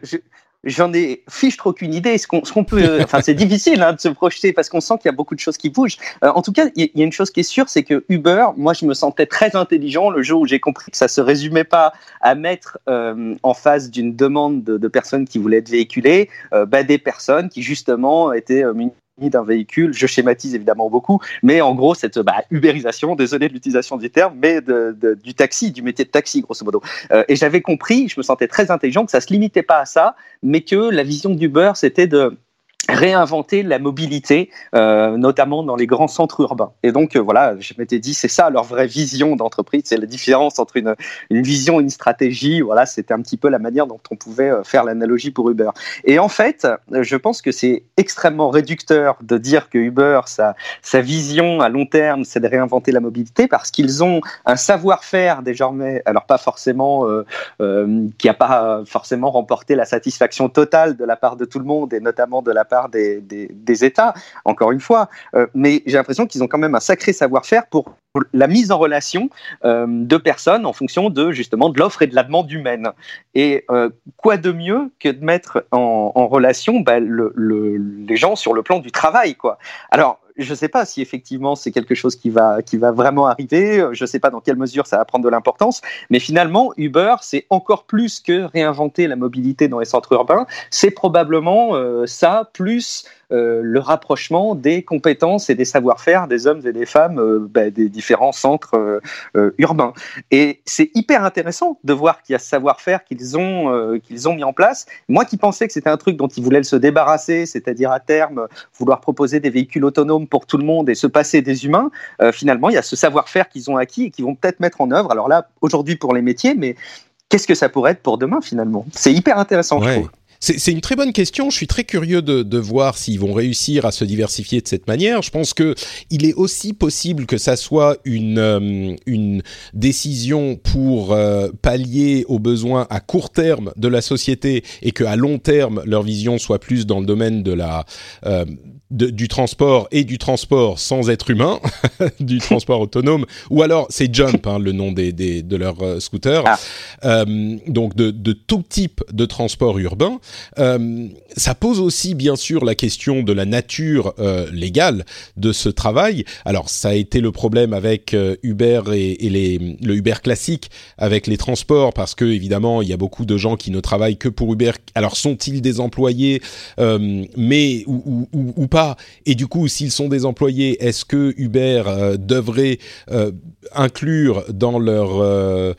B: J'en ai fichtre aucune idée. Ce qu'on, peut, euh, enfin, c'est difficile hein, de se projeter parce qu'on sent qu'il y a beaucoup de choses qui bougent. Euh, en tout cas, il y, a une chose qui est sûre, c'est que Uber, moi, je me sentais très intelligent le jour où j'ai compris que ça se résumait pas à mettre euh, en face d'une demande de, de, personnes qui voulaient être véhiculées, bah, des personnes qui justement étaient d'un véhicule. Je schématise évidemment beaucoup, mais en gros, cette bah, ubérisation, désolé de l'utilisation du terme, mais de, de, du taxi, du métier de taxi, grosso modo. Euh, et j'avais compris, je me sentais très intelligent, que ça se limitait pas à ça, mais que la vision d'Uber, c'était de réinventer la mobilité, euh, notamment dans les grands centres urbains. Et donc euh, voilà, je m'étais dit, c'est ça leur vraie vision d'entreprise, c'est la différence entre une, vision et une stratégie. Voilà, c'était un petit peu la manière dont on pouvait euh, faire l'analogie pour Uber. Et en fait, je pense que c'est extrêmement réducteur de dire que Uber, sa, vision à long terme, c'est de réinventer la mobilité parce qu'ils ont un savoir-faire désormais, alors pas forcément, qui a pas forcément remporté la satisfaction totale de la part de tout le monde et notamment de la part des, des, États, encore une fois. Euh, mais j'ai l'impression qu'ils ont quand même un sacré savoir-faire pour la mise en relation euh, de personnes en fonction de justement de l'offre et de la demande humaine. Et euh, quoi de mieux que de mettre en, relation bah, le, le, les gens sur le plan du travail, quoi. Alors je ne sais pas si effectivement c'est quelque chose qui va, qui va vraiment arriver. Je ne sais pas dans quelle mesure ça va prendre de l'importance. Mais finalement, Uber, c'est encore plus que réinventer la mobilité dans les centres urbains. C'est probablement euh, ça, plus euh, le rapprochement des compétences et des savoir-faire des hommes et des femmes euh, bah, des différents centres euh, urbains. Et c'est hyper intéressant de voir qu'il y a ce savoir-faire qu'ils ont, qu'ils ont mis en place. Moi qui pensais que c'était un truc dont ils voulaient se débarrasser, c'est-à-dire à terme vouloir proposer des véhicules autonomes pour tout le monde et se passer des humains, finalement, il y a ce savoir-faire qu'ils ont acquis et qu'ils vont peut-être mettre en œuvre. Alors là, aujourd'hui pour les métiers, mais qu'est-ce que ça pourrait être pour demain finalement? C'est hyper intéressant,
A: ouais.
B: je trouve.
A: C'est une très bonne question. Je suis très curieux de, de voir s'ils vont réussir à se diversifier de cette manière. Je pense que il est aussi possible que ça soit une euh, une décision pour euh, pallier aux besoins à court terme de la société et que à long terme leur vision soit plus dans le domaine de la euh, du transport et du transport sans être humain, du transport autonome, ou alors c'est Jump, hein, le nom des, des de leur euh, scooter, ah. euh, donc de, de, tout type de transport urbain. Euh, ça pose aussi bien sûr la question de la nature euh, légale de ce travail. Alors ça a été le problème avec euh, Uber et, le Uber classique avec les transports, parce que évidemment il y a beaucoup de gens qui ne travaillent que pour Uber. Alors sont-ils des employés, mais ou, ou, pas? Et du coup, s'ils sont des employés, est-ce que Uber devrait inclure dans leur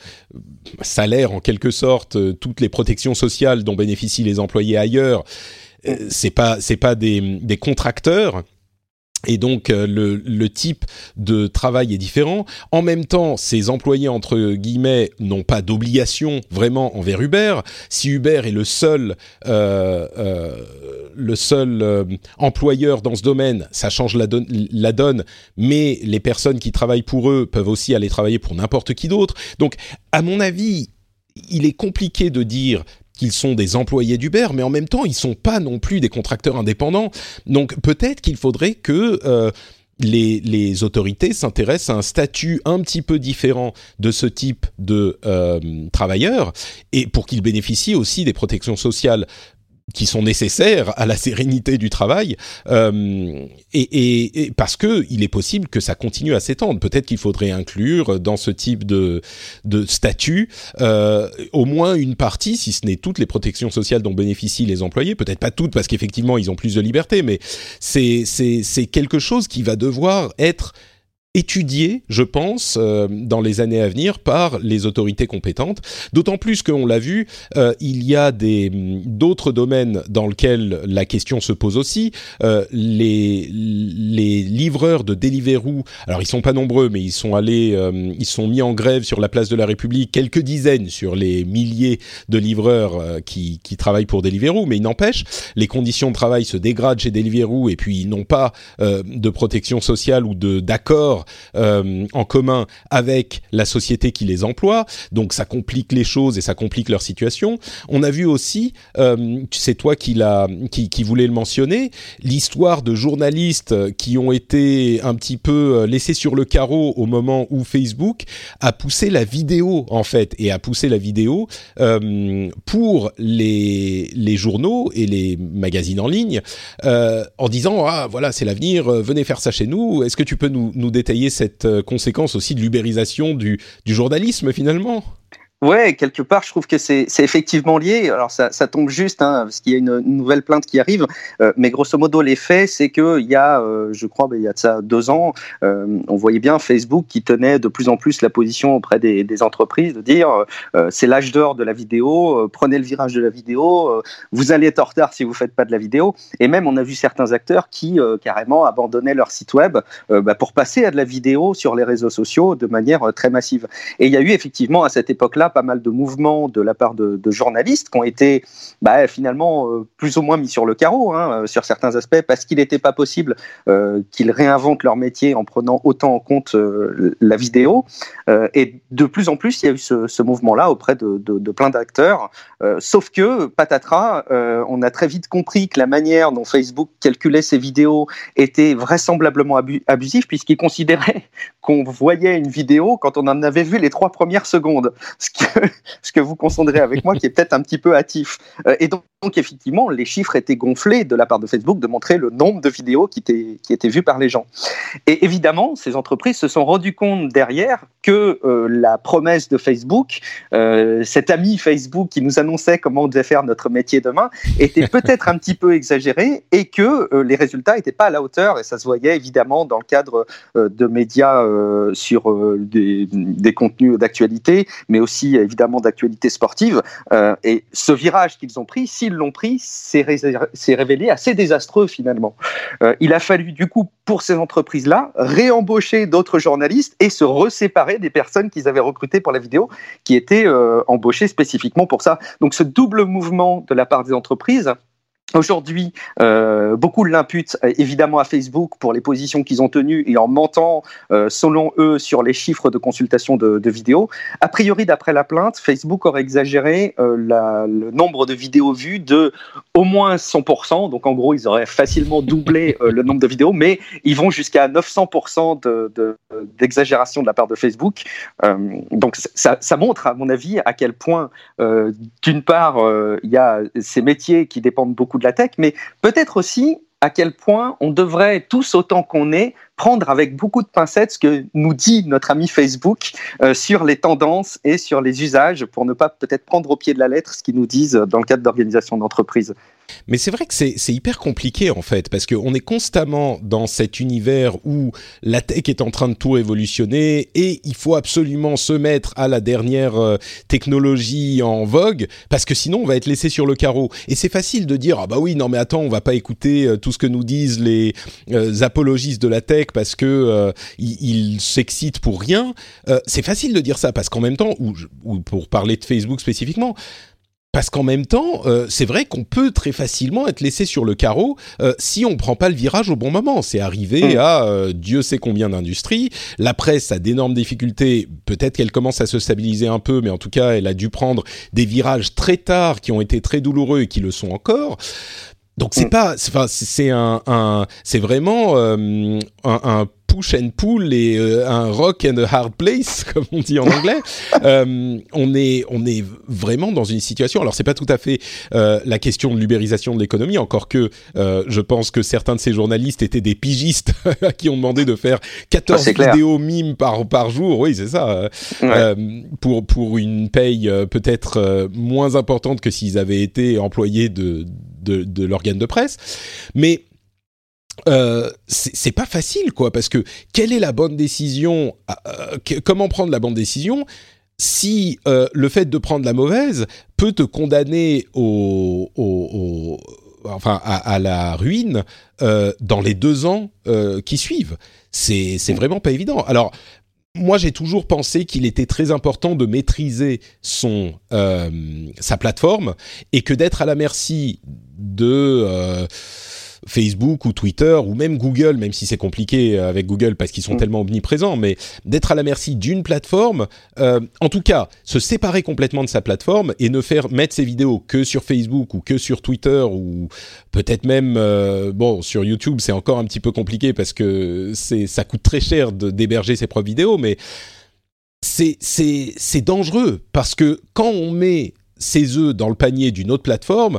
A: salaire, en quelque sorte, toutes les protections sociales dont bénéficient les employés ailleurs C'est pas c'est pas des, des contracteurs et donc euh, le, le, type de travail est différent. En même temps, ces employés entre guillemets n'ont pas d'obligation vraiment envers Uber. Si Uber est le seul euh, euh, le seul euh, employeur dans ce domaine, ça change la, don la donne. Mais les personnes qui travaillent pour eux peuvent aussi aller travailler pour n'importe qui d'autre. Donc, à mon avis, il est compliqué de dire qu'ils sont des employés d'Uber, mais en même temps, ils sont pas non plus des contracteurs indépendants. Donc peut-être qu'il faudrait que euh, les, les, autorités s'intéressent à un statut un petit peu différent de ce type de euh, travailleurs et pour qu'ils bénéficient aussi des protections sociales qui sont nécessaires à la sérénité du travail, euh, et, et, et, parce que il est possible que ça continue à s'étendre. Peut-être qu'il faudrait inclure dans ce type de, de statut euh, au moins une partie, si ce n'est toutes les protections sociales dont bénéficient les employés. Peut-être pas toutes, parce qu'effectivement ils ont plus de liberté, mais c'est c'est quelque chose qui va devoir être étudié, je pense, euh, dans les années à venir par les autorités compétentes. D'autant plus qu'on l'a vu, euh, il y a des d'autres domaines dans lesquels la question se pose aussi. Euh, les les livreurs de Deliveroo, alors ils sont pas nombreux, mais ils sont allés, euh, ils sont mis en grève sur la place de la République, quelques dizaines sur les milliers de livreurs euh, qui qui travaillent pour Deliveroo, mais il n'empêche, les conditions de travail se dégradent chez Deliveroo et puis ils n'ont pas de protection sociale ou de d'accord euh, en commun avec la société qui les emploie, donc ça complique les choses et ça complique leur situation. On a vu aussi, euh, c'est toi qui, qui, qui voulait le mentionner, l'histoire de journalistes qui ont été un petit peu euh, laissés sur le carreau au moment où Facebook a poussé la vidéo en fait et a poussé la vidéo pour les, journaux et les magazines en ligne en disant ah voilà c'est l'avenir venez faire ça chez nous est-ce que tu peux nous, nous détailler cette euh, conséquence aussi de l'ubérisation du journalisme finalement?
B: Ouais, quelque part, je trouve que c'est effectivement lié. Alors ça, ça tombe juste, hein, parce qu'il y a une, nouvelle plainte qui arrive, euh, mais grosso modo, l'effet, c'est que il y a, euh, je crois, ben, il y a de ça deux ans, euh, on voyait bien Facebook qui tenait de plus en plus la position auprès des, des entreprises de dire c'est l'âge d'or de la vidéo, prenez le virage de la vidéo, vous allez être en retard si vous faites pas de la vidéo. Et même, on a vu certains acteurs qui carrément abandonnaient leur site web bah, pour passer à de la vidéo sur les réseaux sociaux de manière très massive. Et il y a eu effectivement à cette époque-là pas mal de mouvements de la part de, journalistes qui ont été bah, finalement euh, plus ou moins mis sur le carreau hein, euh, sur certains aspects parce qu'il n'était pas possible euh, qu'ils réinventent leur métier en prenant autant en compte la vidéo. et de plus en plus, il y a eu ce, mouvement-là auprès de, plein d'acteurs. sauf que, patatras, on a très vite compris que la manière dont Facebook calculait ses vidéos était vraisemblablement abusive puisqu'il considérait qu'on voyait une vidéo quand on en avait vu les trois premières secondes. Ce ce que vous consondrez avec moi, qui est peut-être un petit peu hâtif. Euh, et donc, effectivement, les chiffres étaient gonflés de la part de Facebook de montrer le nombre de vidéos qui étaient, qui étaient vues par les gens. Et évidemment, ces entreprises se sont rendues compte derrière que euh, la promesse de Facebook, euh, cet ami Facebook qui nous annonçait comment on devait faire notre métier demain, était peut-être un petit peu exagérée et que les résultats n'étaient pas à la hauteur. Et ça se voyait évidemment dans le cadre de médias sur des, des contenus d'actualité, mais aussi évidemment d'actualité sportive. et ce virage qu'ils ont pris, s'ils l'ont pris, c'est révélé assez désastreux finalement. il a fallu du coup pour ces entreprises-là réembaucher d'autres journalistes et se reséparer des personnes qu'ils avaient recrutées pour la vidéo, qui étaient embauchées spécifiquement pour ça. Donc ce double mouvement de la part des entreprises Aujourd'hui, euh, beaucoup l'imputent euh, évidemment à Facebook pour les positions qu'ils ont tenues et en mentant, euh, selon eux, sur les chiffres de consultation de, vidéos. A priori, d'après la plainte, Facebook aurait exagéré le nombre de vidéos vues de au moins 100%. Donc en gros, ils auraient facilement doublé le nombre de vidéos, mais ils vont jusqu'à 900% d'exagération de, la part de Facebook. Donc ça, montre, à mon avis, à quel point, d'une part, il y a ces métiers qui dépendent beaucoup de la tech, mais peut-être aussi à quel point on devrait tous autant qu'on est prendre avec beaucoup de pincettes ce que nous dit notre ami Facebook euh, sur les tendances et sur les usages pour ne pas peut-être prendre au pied de la lettre ce qu'ils nous disent dans le cadre d'organisation d'entreprise.
A: Mais c'est vrai que c'est hyper compliqué en fait, parce qu'on est constamment dans cet univers où la tech est en train de tout révolutionner et il faut absolument se mettre à la dernière euh, technologie en vogue, parce que sinon on va être laissé sur le carreau. Et c'est facile de dire, ah bah oui, non mais attends, on va pas écouter euh, tout ce que nous disent les euh, apologistes de la tech parce que ils s'excitent pour rien. C'est facile de dire ça parce qu'en même temps, ou, ou pour parler de Facebook spécifiquement, parce qu'en même temps, euh, c'est vrai qu'on peut très facilement être laissé sur le carreau euh, si on prend pas le virage au bon moment. C'est arrivé mmh. à euh, Dieu sait combien d'industries. La presse a d'énormes difficultés. Peut-être qu'elle commence à se stabiliser un peu, mais en tout cas, elle a dû prendre des virages très tard qui ont été très douloureux et qui le sont encore. Donc c'est mmh. pas, c'est un, un c'est vraiment euh, un, un push and pull et euh, un rock and a hard place, comme on dit en anglais. euh, on est on est vraiment dans une situation. Alors c'est pas tout à fait euh, la question de l'ubérisation de l'économie, encore que je pense que certains de ces journalistes étaient des pigistes à qui ont demandé de faire 14 ah, vidéos mimes par par jour. Oui, c'est ça. Ouais. Pour pour une paye peut-être moins importante que s'ils avaient été employés de de, de l'organe de presse, mais euh, c'est pas facile, quoi, parce que quelle est la bonne décision euh, Comment prendre la bonne décision si euh, le fait de prendre la mauvaise peut te condamner au, au, au enfin à, à, la ruine euh, dans les deux ans euh, qui suivent C'est c'est vraiment pas évident. Alors moi, j'ai toujours pensé qu'il était très important de maîtriser son euh, sa plateforme et que d'être à la merci de euh, Facebook ou Twitter ou même Google, même si c'est compliqué avec Google parce qu'ils sont mmh. tellement omniprésents, mais d'être à la merci d'une plateforme, euh, en tout cas, se séparer complètement de sa plateforme et ne faire mettre ses vidéos que sur Facebook ou que sur Twitter ou peut-être même, euh, bon, sur YouTube, c'est encore un petit peu compliqué parce que c'est, ça coûte très cher de, d'héberger ses propres vidéos, mais c'est, c'est, c'est dangereux parce que quand on met ses œufs dans le panier d'une autre plateforme,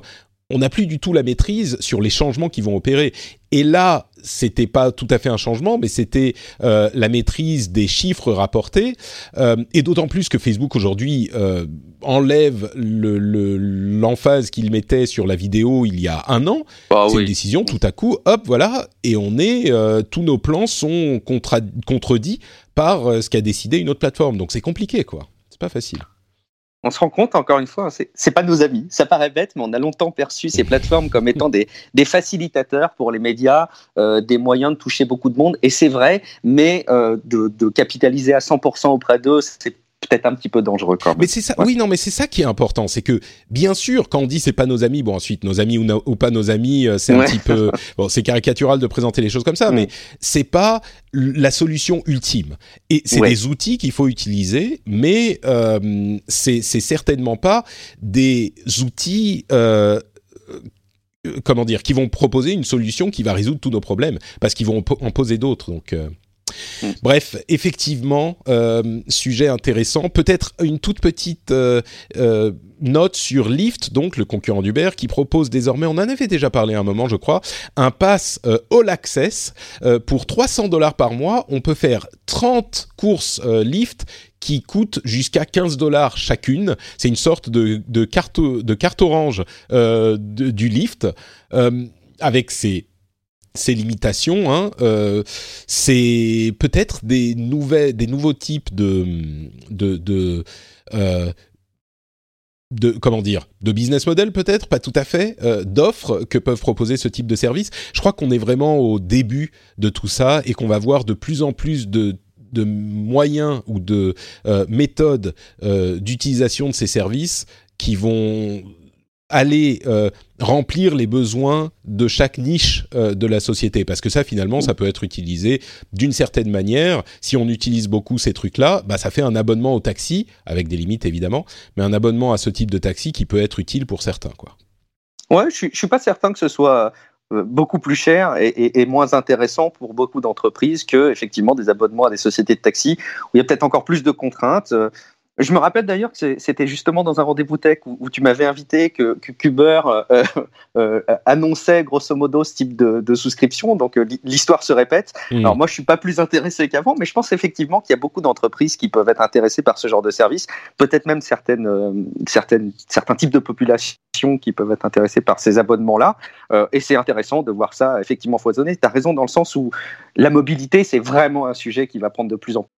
A: on n'a plus du tout la maîtrise sur les changements qui vont opérer. Et là, c'était pas tout à fait un changement, mais c'était euh, la maîtrise des chiffres rapportés. Euh, et d'autant plus que Facebook aujourd'hui euh, enlève l'emphase le, qu'il mettait sur la vidéo il y a un an. Ah, C'est oui. une décision tout à coup, hop, voilà, et on est, euh, tous nos plans sont contredits par euh, ce qu'a décidé une autre plateforme. Donc c'est compliqué, quoi. C'est pas facile
B: on se rend compte, encore une fois, c'est pas nos amis. Ça paraît bête, mais on a longtemps perçu ces plateformes comme étant des, facilitateurs pour les médias, euh, des moyens de toucher beaucoup de monde. Et c'est vrai, mais euh, de, de, capitaliser à 100% auprès d'eux, c'est peut-être un petit peu dangereux quand même.
A: Mais c'est ça, ouais. oui, non, mais c'est ça qui est important, c'est que bien sûr, quand on dit c'est pas nos amis, bon ensuite nos amis ou, no, ou pas nos amis, euh, c'est un ouais. petit peu, bon, c'est caricatural de présenter les choses comme ça, mm. mais c'est pas la solution ultime. Et c'est ouais. des outils qu'il faut utiliser, mais euh, c'est certainement pas des outils. Euh, comment dire, qui vont proposer une solution qui va résoudre tous nos problèmes, parce qu'ils vont en poser d'autres. Donc, euh. Bref, effectivement, euh, sujet intéressant. Peut-être une toute petite euh, euh, note sur Lyft, donc le concurrent d'Uber, qui propose désormais, on en avait déjà parlé un moment, je crois, un pass All Access pour 300 dollars par mois. On peut faire 30 courses Lyft qui coûtent jusqu'à 15 dollars chacune. C'est une sorte de, carte, orange du Lyft avec ses ces limitations, hein, euh, c'est peut-être des des nouveaux types de de, euh, de comment dire de business model peut-être pas tout à fait euh, d'offres que peuvent proposer ce type de service. Je crois qu'on est vraiment au début de tout ça et qu'on va voir de plus en plus de moyens ou de méthodes d'utilisation de ces services qui vont aller euh, remplir les besoins de chaque niche euh, de la société parce que ça finalement ça peut être utilisé d'une certaine manière si on utilise beaucoup ces trucs là bah ça fait un abonnement au taxi avec des limites évidemment mais un abonnement à ce type de taxi qui peut être utile pour certains quoi
B: ouais je je suis pas certain que ce soit euh, beaucoup plus cher et, et, et, moins intéressant pour beaucoup d'entreprises que effectivement des abonnements à des sociétés de taxi où il y a peut-être encore plus de contraintes. Je me rappelle d'ailleurs que c'était justement dans un rendez-vous tech où, où tu m'avais invité que, que Cuber euh, euh, annonçait grosso modo ce type de, de souscription. Donc euh, l'histoire se répète. Mmh. Alors moi, je suis pas plus intéressé qu'avant, mais je pense effectivement qu'il y a beaucoup d'entreprises qui peuvent être intéressées par ce genre de service. Peut-être même certaines, euh, certaines, certains types de populations qui peuvent être intéressées par ces abonnements-là. Euh, et c'est intéressant de voir ça effectivement foisonner. Tu as raison dans le sens où la mobilité, c'est vraiment un sujet qui va prendre de plus en plus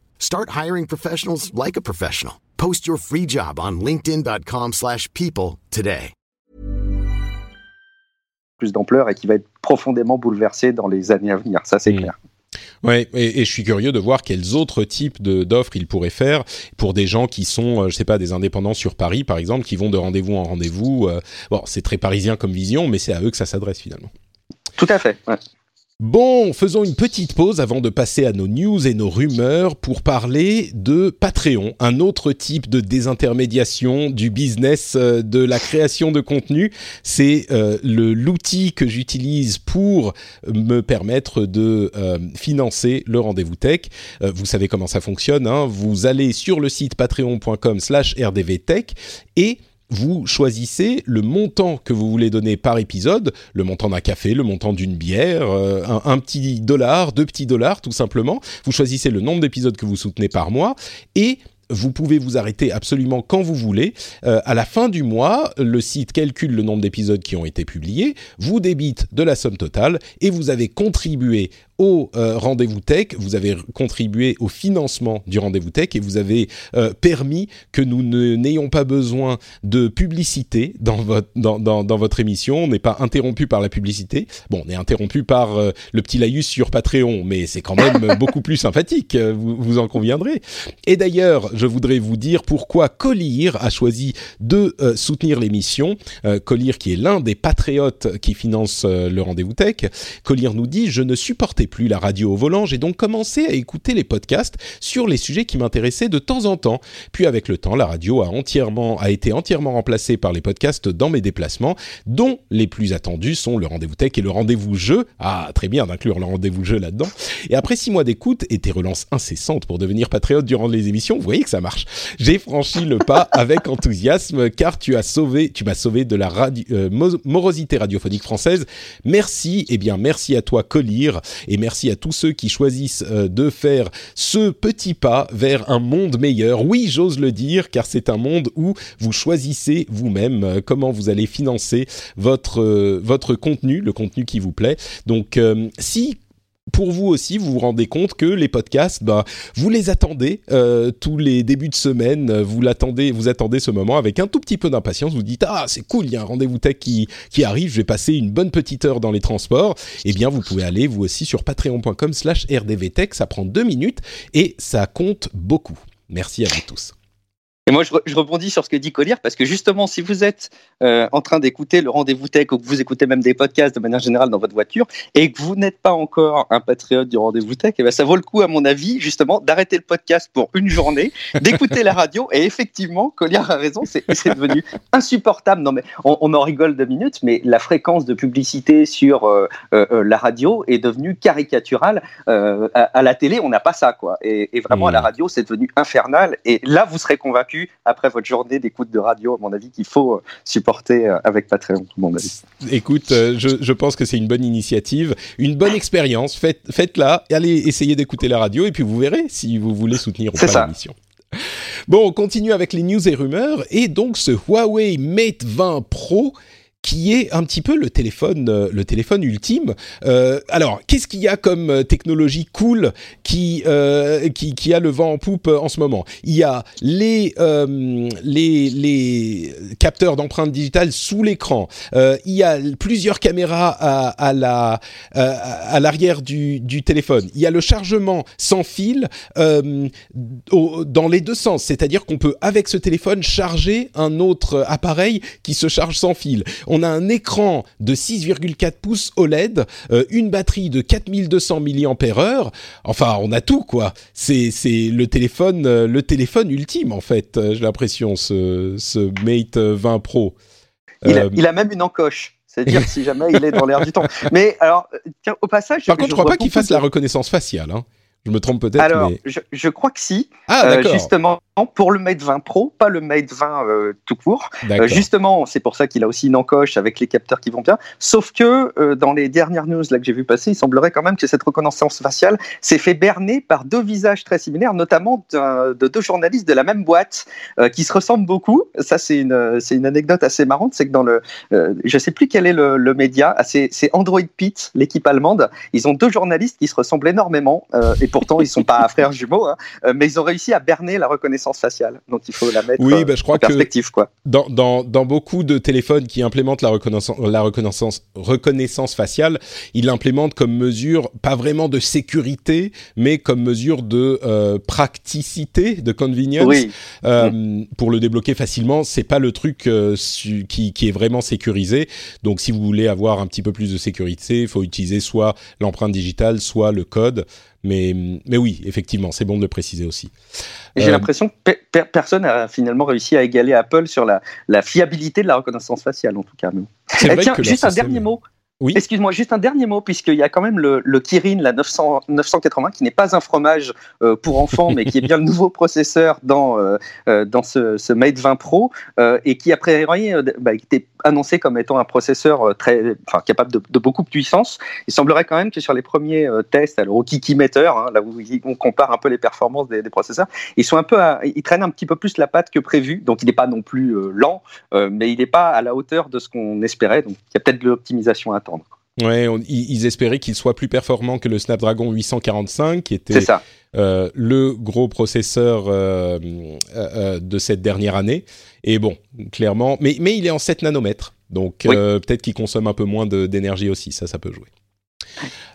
C: Start hiring professionals like a professional. Post your free job on linkedin.com/people today.
B: Plus d'ampleur et qui va être profondément bouleversé dans les années à venir, ça c'est mmh. clair.
A: Ouais, et, et, je suis curieux de voir quels autres types d'offres il pourrait faire pour des gens qui sont, euh, je sais pas, des indépendants sur Paris, par exemple, qui vont de rendez-vous en rendez-vous. Euh, bon, c'est très parisien comme vision, mais c'est à eux que ça s'adresse finalement.
B: Tout à fait. Ouais.
A: Bon, faisons une petite pause avant de passer à nos news et nos rumeurs pour parler de Patreon, un autre type de désintermédiation du business euh, de la création de contenu. C'est euh, l'outil que j'utilise pour me permettre de euh, financer le rendez-vous tech. Euh, vous savez comment ça fonctionne. Hein vous allez sur le site patreon.com/rdvtech et vous choisissez le montant que vous voulez donner par épisode, le montant d'un café, le montant d'une bière, euh, un, petit dollar, deux petits dollars tout simplement. Vous choisissez le nombre d'épisodes que vous soutenez par mois et vous pouvez vous arrêter absolument quand vous voulez. Euh, à la fin du mois, le site calcule le nombre d'épisodes qui ont été publiés, vous débite de la somme totale et vous avez contribué au euh, rendez-vous tech, vous avez contribué au financement du rendez-vous tech et vous avez euh, permis que nous n'ayons pas besoin de publicité dans votre, dans, dans, dans votre émission. On n'est pas interrompu par la publicité. Bon, on est interrompu par euh, le petit laïus sur Patreon, mais c'est quand même beaucoup plus sympathique, vous, vous en conviendrez. Et d'ailleurs, je voudrais vous dire pourquoi Collir a choisi de soutenir l'émission. Collir qui est l'un des patriotes qui finance le rendez-vous tech. Collir nous dit, je ne supportais plus la radio au volant, j'ai donc commencé à écouter les podcasts sur les sujets qui m'intéressaient de temps en temps. Puis avec le temps, la radio a entièrement a été entièrement remplacée par les podcasts dans mes déplacements, dont les plus attendus sont le rendez-vous tech et le rendez-vous jeu. Ah, très bien d'inclure le rendez-vous jeu là-dedans. Et après six mois d'écoute et tes relances incessantes pour devenir patriote durant les émissions, vous voyez que ça marche. J'ai franchi le pas avec enthousiasme car tu as sauvé, tu m'as sauvé de la radio, euh, morosité radiophonique française. Merci, et eh bien merci à toi Collir et merci à tous ceux qui choisissent euh, de faire ce petit pas vers un monde meilleur. Oui, j'ose le dire car c'est un monde où vous choisissez vous-même euh, comment vous allez financer votre euh, votre contenu, le contenu qui vous plaît. Donc si pour vous aussi, vous vous rendez compte que les podcasts, bah, vous les attendez euh, tous les débuts de semaine, vous l'attendez, vous attendez ce moment avec un tout petit peu d'impatience. Vous dites ah c'est cool, il y a un rendez-vous tech qui qui arrive, je vais passer une bonne petite heure dans les transports. Eh bien, vous pouvez aller vous aussi sur patreon.com/rdvtech. Ça prend deux minutes et ça compte beaucoup. Merci à vous tous.
B: Et moi, je, je, rebondis sur ce que dit Collier, parce que justement, si vous êtes euh, en train d'écouter le rendez-vous tech ou que vous écoutez même des podcasts de manière générale dans votre voiture et que vous n'êtes pas encore un patriote du rendez-vous tech, et eh ben, ça vaut le coup, à mon avis, justement, d'arrêter le podcast pour une journée, d'écouter la radio. Et effectivement, Collier a raison, c'est devenu insupportable. Non, mais on, on, en rigole deux minutes, mais la fréquence de publicité sur euh, euh, la radio est devenue caricaturale. À, à, la télé, on n'a pas ça, quoi. Et, et vraiment, mmh. à la radio, c'est devenu infernal. Et là, vous serez convaincu après votre journée d'écoute de radio, à mon avis, qu'il faut euh, supporter euh, avec Patreon. Mon avis.
A: Écoute, euh, je, je, pense que c'est une bonne initiative, une bonne expérience. Faites, faites-la, allez essayer d'écouter la radio et puis vous verrez si vous voulez soutenir ou pas l'émission. Bon, on continue avec les news et rumeurs. Et donc, ce Huawei Mate 20 Pro qui est un petit peu le téléphone, euh, le téléphone ultime. Euh, alors, qu'est-ce qu'il y a comme euh, technologie cool qui, qui, a le vent en poupe en ce moment? Il y a les les, capteurs d'empreintes digitales sous l'écran. il y a plusieurs caméras à, la à l'arrière du, téléphone. Il y a le chargement sans fil dans les deux sens, c'est-à-dire qu'on peut avec ce téléphone charger un autre appareil qui se charge sans fil on a un écran de 6,4 pouces OLED, euh, une batterie de 4200 mAh. Enfin, on a tout quoi. C'est c'est le téléphone euh, le téléphone ultime en fait. Euh, j'ai l'impression ce ce Mate 20 Pro.
B: Il a, il a même une encoche. C'est-à-dire si jamais il est dans l'air du temps. Mais alors, tiens, au passage.
A: Par contre, je, crois pas qu'il fasse la reconnaissance faciale. Hein. Je me trompe peut-être.
B: Alors,
A: mais...
B: je, je, crois que si. Ah, euh, justement, pour le Mate 20 Pro, pas le Mate 20 euh, tout court. Euh, justement, c'est pour ça qu'il a aussi une encoche avec les capteurs qui vont bien. Sauf que euh, dans les dernières news là que j'ai vu passer, il semblerait quand même que cette reconnaissance faciale s'est fait berner par deux visages très similaires, notamment de deux journalistes de la même boîte qui se ressemblent beaucoup. Ça, c'est une, c'est une anecdote assez marrante, c'est que dans le, je sais plus quel est le, le média, ah, c'est, c'est Android Pit, l'équipe allemande. Ils ont deux journalistes qui se ressemblent énormément et pourtant ils sont pas frères jumeaux, hein, mais ils ont réussi à berner la reconnaissance faciale. Donc il faut la mettre
A: oui, bah, je crois
B: en perspective.
A: Que
B: quoi.
A: Dans, dans, dans, beaucoup de téléphones qui implémentent la reconnaissance, la reconnaissance, reconnaissance faciale, ils l'implémentent comme mesure, pas vraiment de sécurité, mais comme mesure de euh, praticité, de convenience.
B: Oui.
A: Euh, mmh. Pour le débloquer facilement, c'est pas le truc euh, qui, qui est vraiment sécurisé. Donc si vous voulez avoir un petit peu plus de sécurité, il faut utiliser soit l'empreinte digitale, soit le code. Mais, mais oui, effectivement, c'est bon de le préciser aussi.
B: J'ai euh... l'impression que pe personne n'a finalement réussi à égaler Apple sur la, la, fiabilité de la reconnaissance faciale, en tout cas. Eh, tiens, juste un dernier mot.
A: Oui.
B: Excuse-moi, juste un dernier mot, puisqu'il y a quand même le, le Kirin, la 900, 980, qui n'est pas un fromage euh, pour enfants, mais qui est bien le nouveau processeur dans, euh, dans ce, ce, Mate 20 Pro, euh, et qui, a priori, bah, était annoncé comme étant un processeur très, enfin, capable de, beaucoup de puissance. Il semblerait quand même que sur les premiers tests, alors au Kikimeter, hein, là où on compare un peu les performances des, processeurs, ils sont un peu, ils traînent un petit peu plus la patte que prévu, donc il n'est pas non plus lent, mais il n'est pas à la hauteur de ce qu'on espérait, donc il y a peut-être de l'optimisation à attendre.
A: Ouais, on, ils, espéraient qu'il soit plus performant que le Snapdragon 845, qui était euh, le gros processeur euh, euh, de cette dernière année. Et bon, clairement, mais, mais il est en 7 nanomètres, donc oui. peut-être qu'il consomme un peu moins d'énergie aussi, ça, ça peut jouer.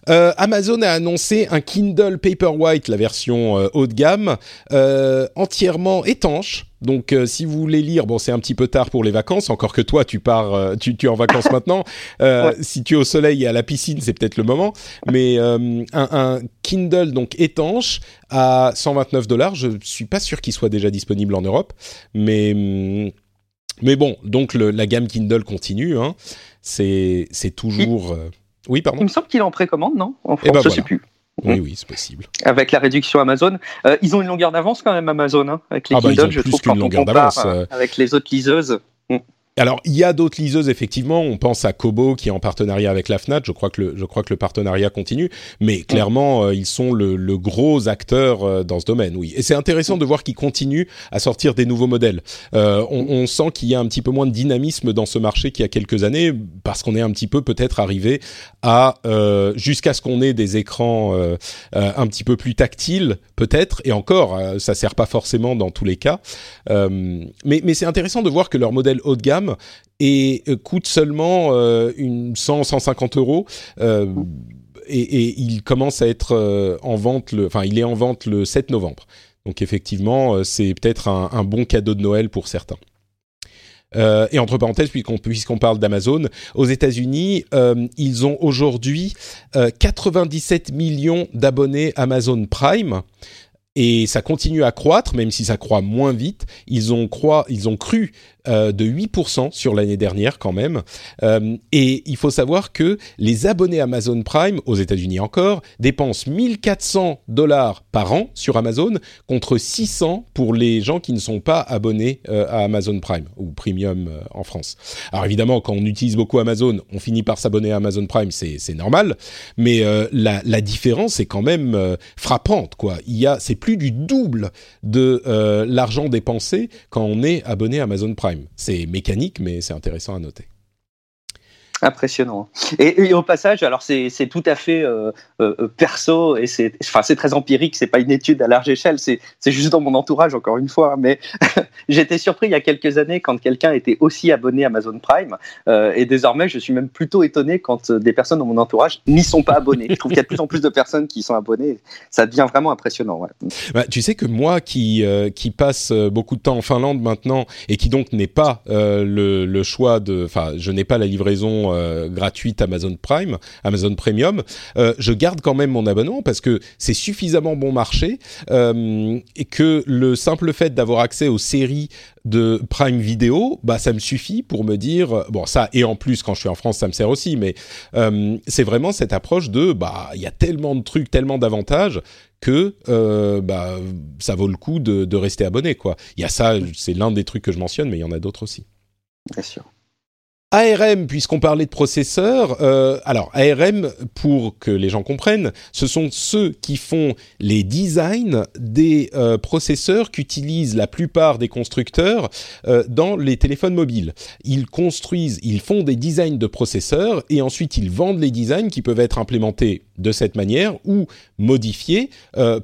A: Euh, Amazon a annoncé un Kindle Paperwhite, la version euh, haut de gamme, euh, entièrement étanche. Donc, euh, si vous voulez lire, bon, c'est un petit peu tard pour les vacances. Encore que toi, tu pars, tu, tu es en vacances maintenant. Ouais. Si tu es au soleil et à la piscine, c'est peut-être le moment. Mais un, un, Kindle donc étanche à 129 dollars. Je suis pas sûr qu'il soit déjà disponible en Europe, mais mais bon, donc le, la gamme Kindle continue. Hein. C'est c'est toujours. Oui, pardon.
B: Il me semble qu'il est en précommande, non? En France,
A: eh ben
B: je
A: voilà.
B: sais plus.
A: Oui, oui, c'est possible.
B: Avec la réduction Amazon, euh, ils ont une longueur d'avance quand même Amazon, hein, avec les
A: ah bah,
B: Kindle, je trouve quand on
A: longueur
B: compare
A: d'avance.
B: euh, avec les autres liseuses.
A: Alors, il y a d'autres liseuses, effectivement. On pense à Kobo, qui est en partenariat avec la FNAC. Je crois que le, je crois que le partenariat continue. Mais clairement, euh, ils sont le, le, gros acteur euh, dans ce domaine, oui. Et c'est intéressant de voir qu'ils continuent à sortir des nouveaux modèles. Euh, on, on, sent qu'il y a un petit peu moins de dynamisme dans ce marché qu'il y a quelques années, parce qu'on est un petit peu peut-être arrivé à, euh, jusqu'à ce qu'on ait des écrans euh, un petit peu plus tactiles, peut-être. Et encore, ça sert pas forcément dans tous les cas. mais mais c'est intéressant de voir que leur modèle haut de gamme et euh, coûte seulement euh, une 100 150 euros. Euh, et, et, il commence à être en vente, le, enfin il est en vente le 7 novembre. Donc effectivement, c'est peut-être un, bon cadeau de Noël pour certains. et entre parenthèses, puisqu'on parle d'Amazon, aux États-Unis, ils ont aujourd'hui 97 millions d'abonnés Amazon Prime et ça continue à croître, même si ça croît moins vite. Ils ont, ils ont cru euh, de 8% sur l'année dernière quand même. Euh, et il faut savoir que les abonnés Amazon Prime, aux États-Unis encore, dépensent 1400 dollars par an sur Amazon contre 600 pour les gens qui ne sont pas abonnés euh, à Amazon Prime ou Premium en France. Alors évidemment, quand on utilise beaucoup Amazon, on finit par s'abonner à Amazon Prime, c'est normal. Mais la, différence est quand même frappante, quoi. Il y a, c'est plus du double de l'argent dépensé quand on est abonné à Amazon Prime. C'est mécanique, mais c'est intéressant à noter.
B: Impressionnant. Et, au passage, alors c'est tout à fait euh, euh, euh, perso et c'est enfin très empirique. C'est pas une étude à large échelle. C'est juste dans mon entourage encore une fois. Mais j'étais surpris il y a quelques années quand quelqu'un était aussi abonné à Amazon Prime et désormais je suis même plutôt étonné quand des personnes dans mon entourage n'y sont pas abonnées. Je trouve qu'il y a de plus en plus de personnes qui sont abonnées. Ça devient vraiment impressionnant.
A: Bah, tu sais que moi qui qui passe beaucoup de temps en Finlande maintenant et qui donc n'est pas le choix de, enfin je n'ai pas la livraison euh, gratuite Amazon Prime, Amazon Premium, euh, je garde quand même mon abonnement parce que c'est suffisamment bon marché euh, et que le simple fait d'avoir accès aux séries de Prime Video, bah ça me suffit pour me dire bon ça et en plus quand je suis en France ça me sert aussi, mais c'est vraiment cette approche de bah il y a tellement de trucs, tellement d'avantages que bah ça vaut le coup de, de rester abonné quoi. Il y a ça, c'est l'un des trucs que je mentionne, mais il y en a d'autres aussi.
B: Bien sûr.
A: ARM, puisqu'on parlait de processeurs, euh, alors ARM, pour que les gens comprennent, ce sont ceux qui font les designs des euh, processeurs qu'utilisent la plupart des constructeurs euh, dans les téléphones mobiles. Ils construisent, ils font des designs de processeurs et ensuite ils vendent les designs qui peuvent être implémentés de cette manière ou modifiés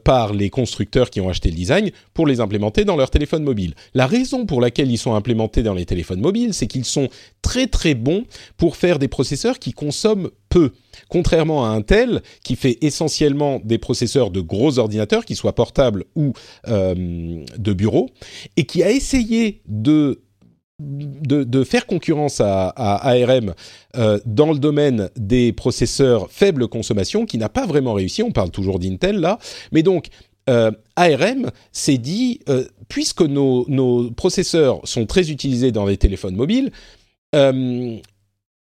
A: par les constructeurs qui ont acheté le design pour les implémenter dans leur téléphone mobile. La raison pour laquelle ils sont implémentés dans les téléphones mobiles, c'est qu'ils sont très très bons pour faire des processeurs qui consomment peu. Contrairement à Intel, qui fait essentiellement des processeurs de gros ordinateurs, qu'ils soient portables ou euh, de bureau, et qui a essayé de de, faire concurrence à, ARM euh, dans le domaine des processeurs faible consommation, qui n'a pas vraiment réussi. On parle toujours d'Intel là, mais donc euh, ARM s'est dit, puisque nos, nos, processeurs sont très utilisés dans les téléphones mobiles, euh,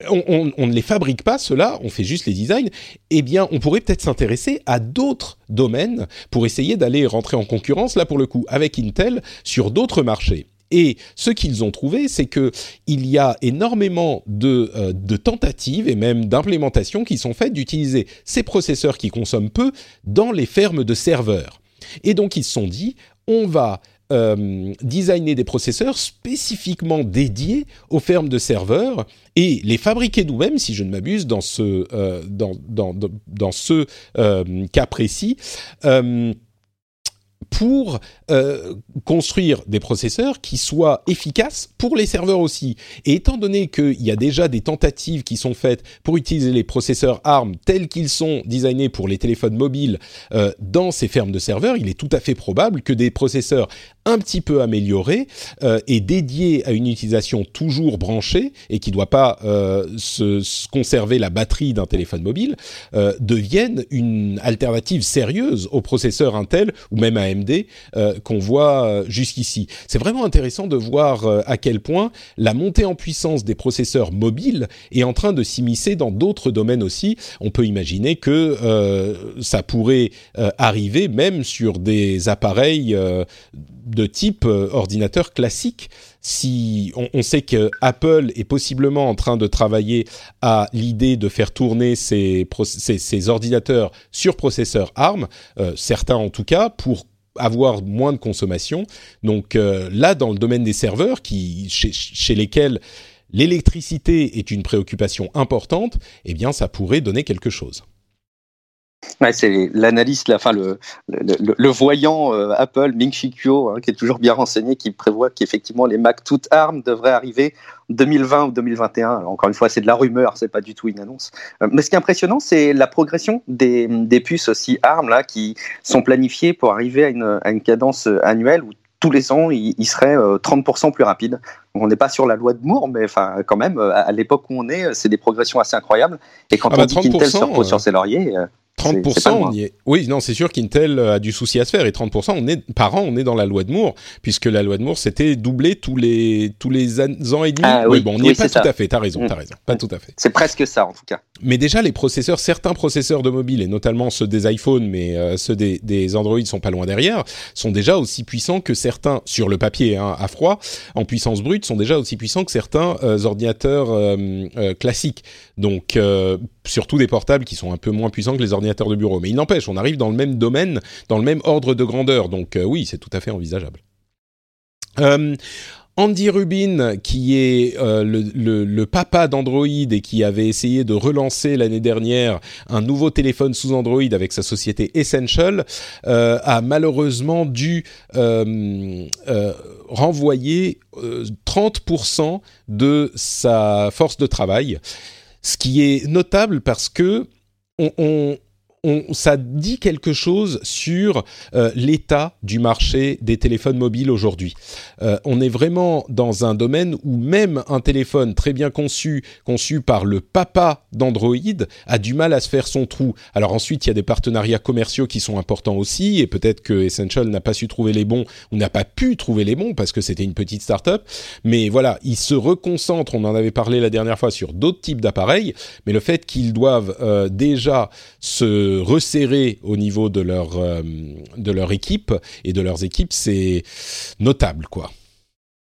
A: on, ne les fabrique pas, ceux-là, on fait juste les designs, eh bien, on pourrait peut-être s'intéresser à d'autres domaines pour essayer d'aller rentrer en concurrence, là pour le coup, avec Intel, sur d'autres marchés. Et ce qu'ils ont trouvé, c'est que il y a énormément de, euh, de tentatives et même d'implémentations qui sont faites d'utiliser ces processeurs qui consomment peu dans les fermes de serveurs. Et donc ils se sont dit, on va euh, designer des processeurs spécifiquement dédiés aux fermes de serveurs et les fabriquer nous-mêmes, si je ne m'abuse, dans, ce euh, cas précis pour euh, construire des processeurs qui soient efficaces pour les serveurs aussi. Et étant donné qu'il y a déjà des tentatives qui sont faites pour utiliser les processeurs ARM tels qu'ils sont designés pour les téléphones mobiles euh, dans ces fermes de serveurs, il est tout à fait probable que des processeurs un petit peu améliorés euh, et dédiés à une utilisation toujours branchée et qui ne doit pas se, se, conserver la batterie d'un téléphone mobile deviennent une alternative sérieuse aux processeurs Intel ou même AMD euh, qu'on voit euh, jusqu'ici. C'est vraiment intéressant de voir euh, à quel point la montée en puissance des processeurs mobiles est en train de s'immiscer dans d'autres domaines aussi. On peut imaginer que ça pourrait arriver même sur des appareils de type ordinateur classique si on, sait que Apple est possiblement en train de travailler à l'idée de faire tourner ses, ordinateurs sur processeurs ARM, certains en tout cas, pour avoir moins de consommation. Donc euh, là, dans le domaine des serveurs, qui, chez, lesquels l'électricité est une préoccupation importante, eh bien, ça pourrait donner quelque chose.
B: Ouais, c'est l'analyste, enfin le, le, le, voyant euh, Apple, Ming Chi hein, qui est toujours bien renseigné, qui prévoit qu'effectivement les Mac toutes armes devraient arriver 2020 ou 2021. Alors, encore une fois, c'est de la rumeur, c'est pas du tout une annonce. Euh, mais ce qui est impressionnant, c'est la progression des, des, puces aussi ARM là, qui sont planifiées pour arriver à une, à une cadence annuelle où tous les ans, il, serait 30% plus rapide. on n'est pas sur la loi de Moore, mais enfin, quand même, à l'époque où on est, c'est des progressions assez incroyables. Et quand
A: ah
B: on
A: bah
B: dit qu'Intel se repose sur ses lauriers,
A: 30%, on y est. Oui, non, c'est sûr qu'Intel a du souci à se faire. Et 30%, on est, par an, on est dans la loi de Moore, puisque la loi de Moore, c'était doublé tous les, tous les ans et demi.
B: Ah, oui,
A: bon, on n'y est pas tout à fait. T'as raison, mm. t'as raison. Pas tout à fait.
B: C'est presque ça, en tout cas.
A: Mais déjà, les processeurs, certains processeurs de mobile, et notamment ceux des iPhones, mais euh, ceux des, des Android sont pas loin derrière, sont déjà aussi puissants que certains, sur le papier, hein, à froid, en puissance brute, sont déjà aussi puissants que certains euh, ordinateurs euh, classiques. Donc, surtout des portables qui sont un peu moins puissants que les ordinateurs de bureau. Mais il n'empêche, on arrive dans le même domaine, dans le même ordre de grandeur. Donc euh, oui, c'est tout à fait envisageable. Euh, Andy Rubin, qui est euh, le, papa d'Android et qui avait essayé de relancer l'année dernière un nouveau téléphone sous Android avec sa société Essential, a malheureusement dû renvoyer 30% de sa force de travail ce qui est notable parce que on, ça dit quelque chose sur euh, l'état du marché des téléphones mobiles aujourd'hui. Euh, on est vraiment dans un domaine où même un téléphone très bien conçu, conçu par le papa d'Android, a du mal à se faire son trou. Alors ensuite, il y a des partenariats commerciaux qui sont importants aussi, et peut-être que Essential n'a pas su trouver les bons ou n'a pas pu trouver les bons parce que c'était une petite start-up. Mais voilà, ils se reconcentrent, on en avait parlé la dernière fois, sur d'autres types d'appareils, mais le fait qu'ils doivent euh, déjà se resserrer au niveau de leur, euh, de leur équipe et de leurs équipes, c'est notable, quoi.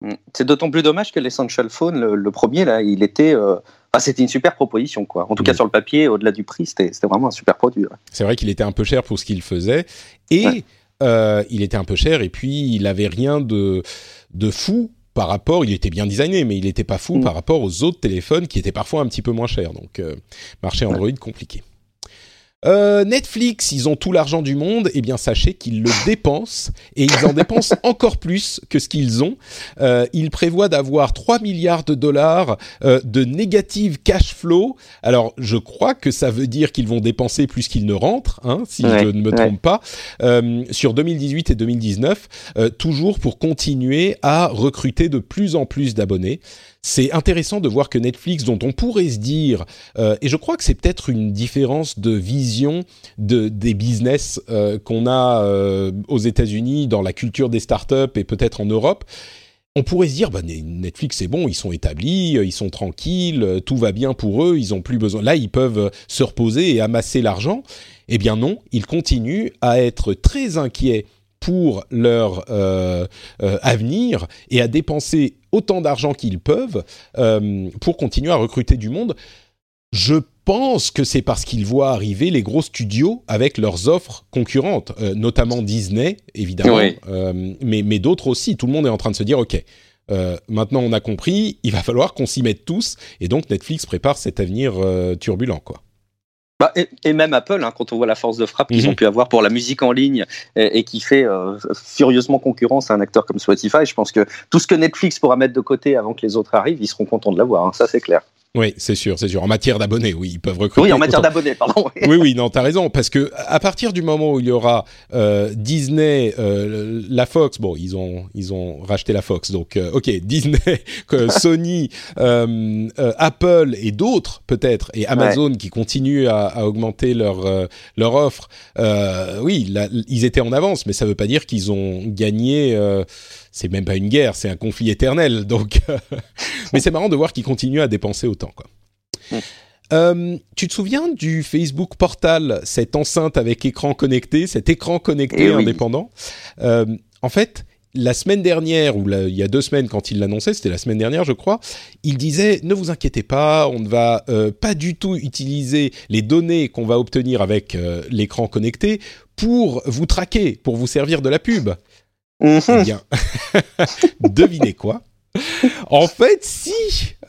B: Mm. C'est d'autant plus dommage que l'Essential Phone, le, premier, là, il était. Euh, c'était une super proposition, quoi. En tout cas, mm. sur le papier, au-delà du prix, c'était vraiment un super produit.
A: C'est vrai qu'il était un peu cher pour ce qu'il faisait. Et euh, il était un peu cher, et puis il avait rien de, de fou par rapport, il était bien designé, mais il n'était pas fou mm. par rapport aux autres téléphones qui étaient parfois un petit peu moins chers. Donc, marché Android compliqué. Euh, Netflix, ils ont tout l'argent du monde, eh bien sachez qu'ils le dépensent. Et ils en dépensent encore plus que ce qu'ils ont. Euh, ils prévoient d'avoir 3 milliards de dollars euh, de négative cash flow. Alors je crois que ça veut dire qu'ils vont dépenser plus qu'ils ne rentrent, hein, si je ne me trompe pas, euh, sur 2018 et 2019, euh, toujours pour continuer à recruter de plus en plus d'abonnés c'est intéressant de voir que Netflix, dont on pourrait se dire, euh, et je crois que c'est peut-être une différence de vision de, des business euh, qu'on a euh, aux États-Unis, dans la culture des startups et peut-être en Europe. On pourrait se dire, bah, Netflix c'est bon, ils sont établis, ils sont tranquilles, tout va bien pour eux, ils ont plus besoin. Là, ils peuvent se reposer et amasser l'argent. Eh bien non, ils continuent à être très inquiets pour leur euh, euh, avenir et à dépenser autant d'argent qu'ils peuvent euh, pour continuer à recruter du monde. Je pense que c'est parce qu'ils voient arriver les gros studios avec leurs offres concurrentes, notamment Disney, évidemment, mais, mais d'autres aussi. Tout le monde est en train de se dire, OK, maintenant on a compris, il va falloir qu'on s'y mette tous, et donc Netflix prépare cet avenir turbulent, quoi.
B: Bah, et, même Apple, hein, quand on voit la force de frappe qu'ils mhm. ont pu avoir pour la musique en ligne et, qui fait euh, furieusement concurrence à un acteur comme Spotify, je pense que tout ce que Netflix pourra mettre de côté avant que les autres arrivent, ils seront contents de l'avoir. Hein, ça, c'est clair.
A: Oui, c'est sûr, c'est sûr. En matière d'abonnés, oui, ils peuvent recruter.
B: Oui, en matière d'abonnés, pardon.
A: oui, oui, non, t'as raison, parce que à partir du moment où il y aura euh, Disney, euh, la Fox, bon, ils ont ils ont racheté la Fox, donc euh, ok, Disney, Sony, euh, euh, Apple et d'autres peut-être, et Amazon qui continuent à, à augmenter leur leur offre. oui, ils étaient en avance, mais ça veut pas dire qu'ils ont gagné c'est même pas une guerre, c'est un conflit éternel. Donc, mais c'est marrant de voir qu'ils continuent à dépenser autant, quoi. Euh, tu te souviens du Facebook Portal, cette enceinte avec écran connecté, cet écran connecté eh indépendant? Euh, En fait, la semaine dernière, ou il y a deux semaines quand il l'annonçait, c'était la semaine dernière je crois, il disait ne vous inquiétez pas, on ne va euh, pas du tout utiliser les données qu'on va obtenir avec l'écran connecté pour vous traquer, pour vous servir de la pub. Eh bien, devinez quoi? En fait, si.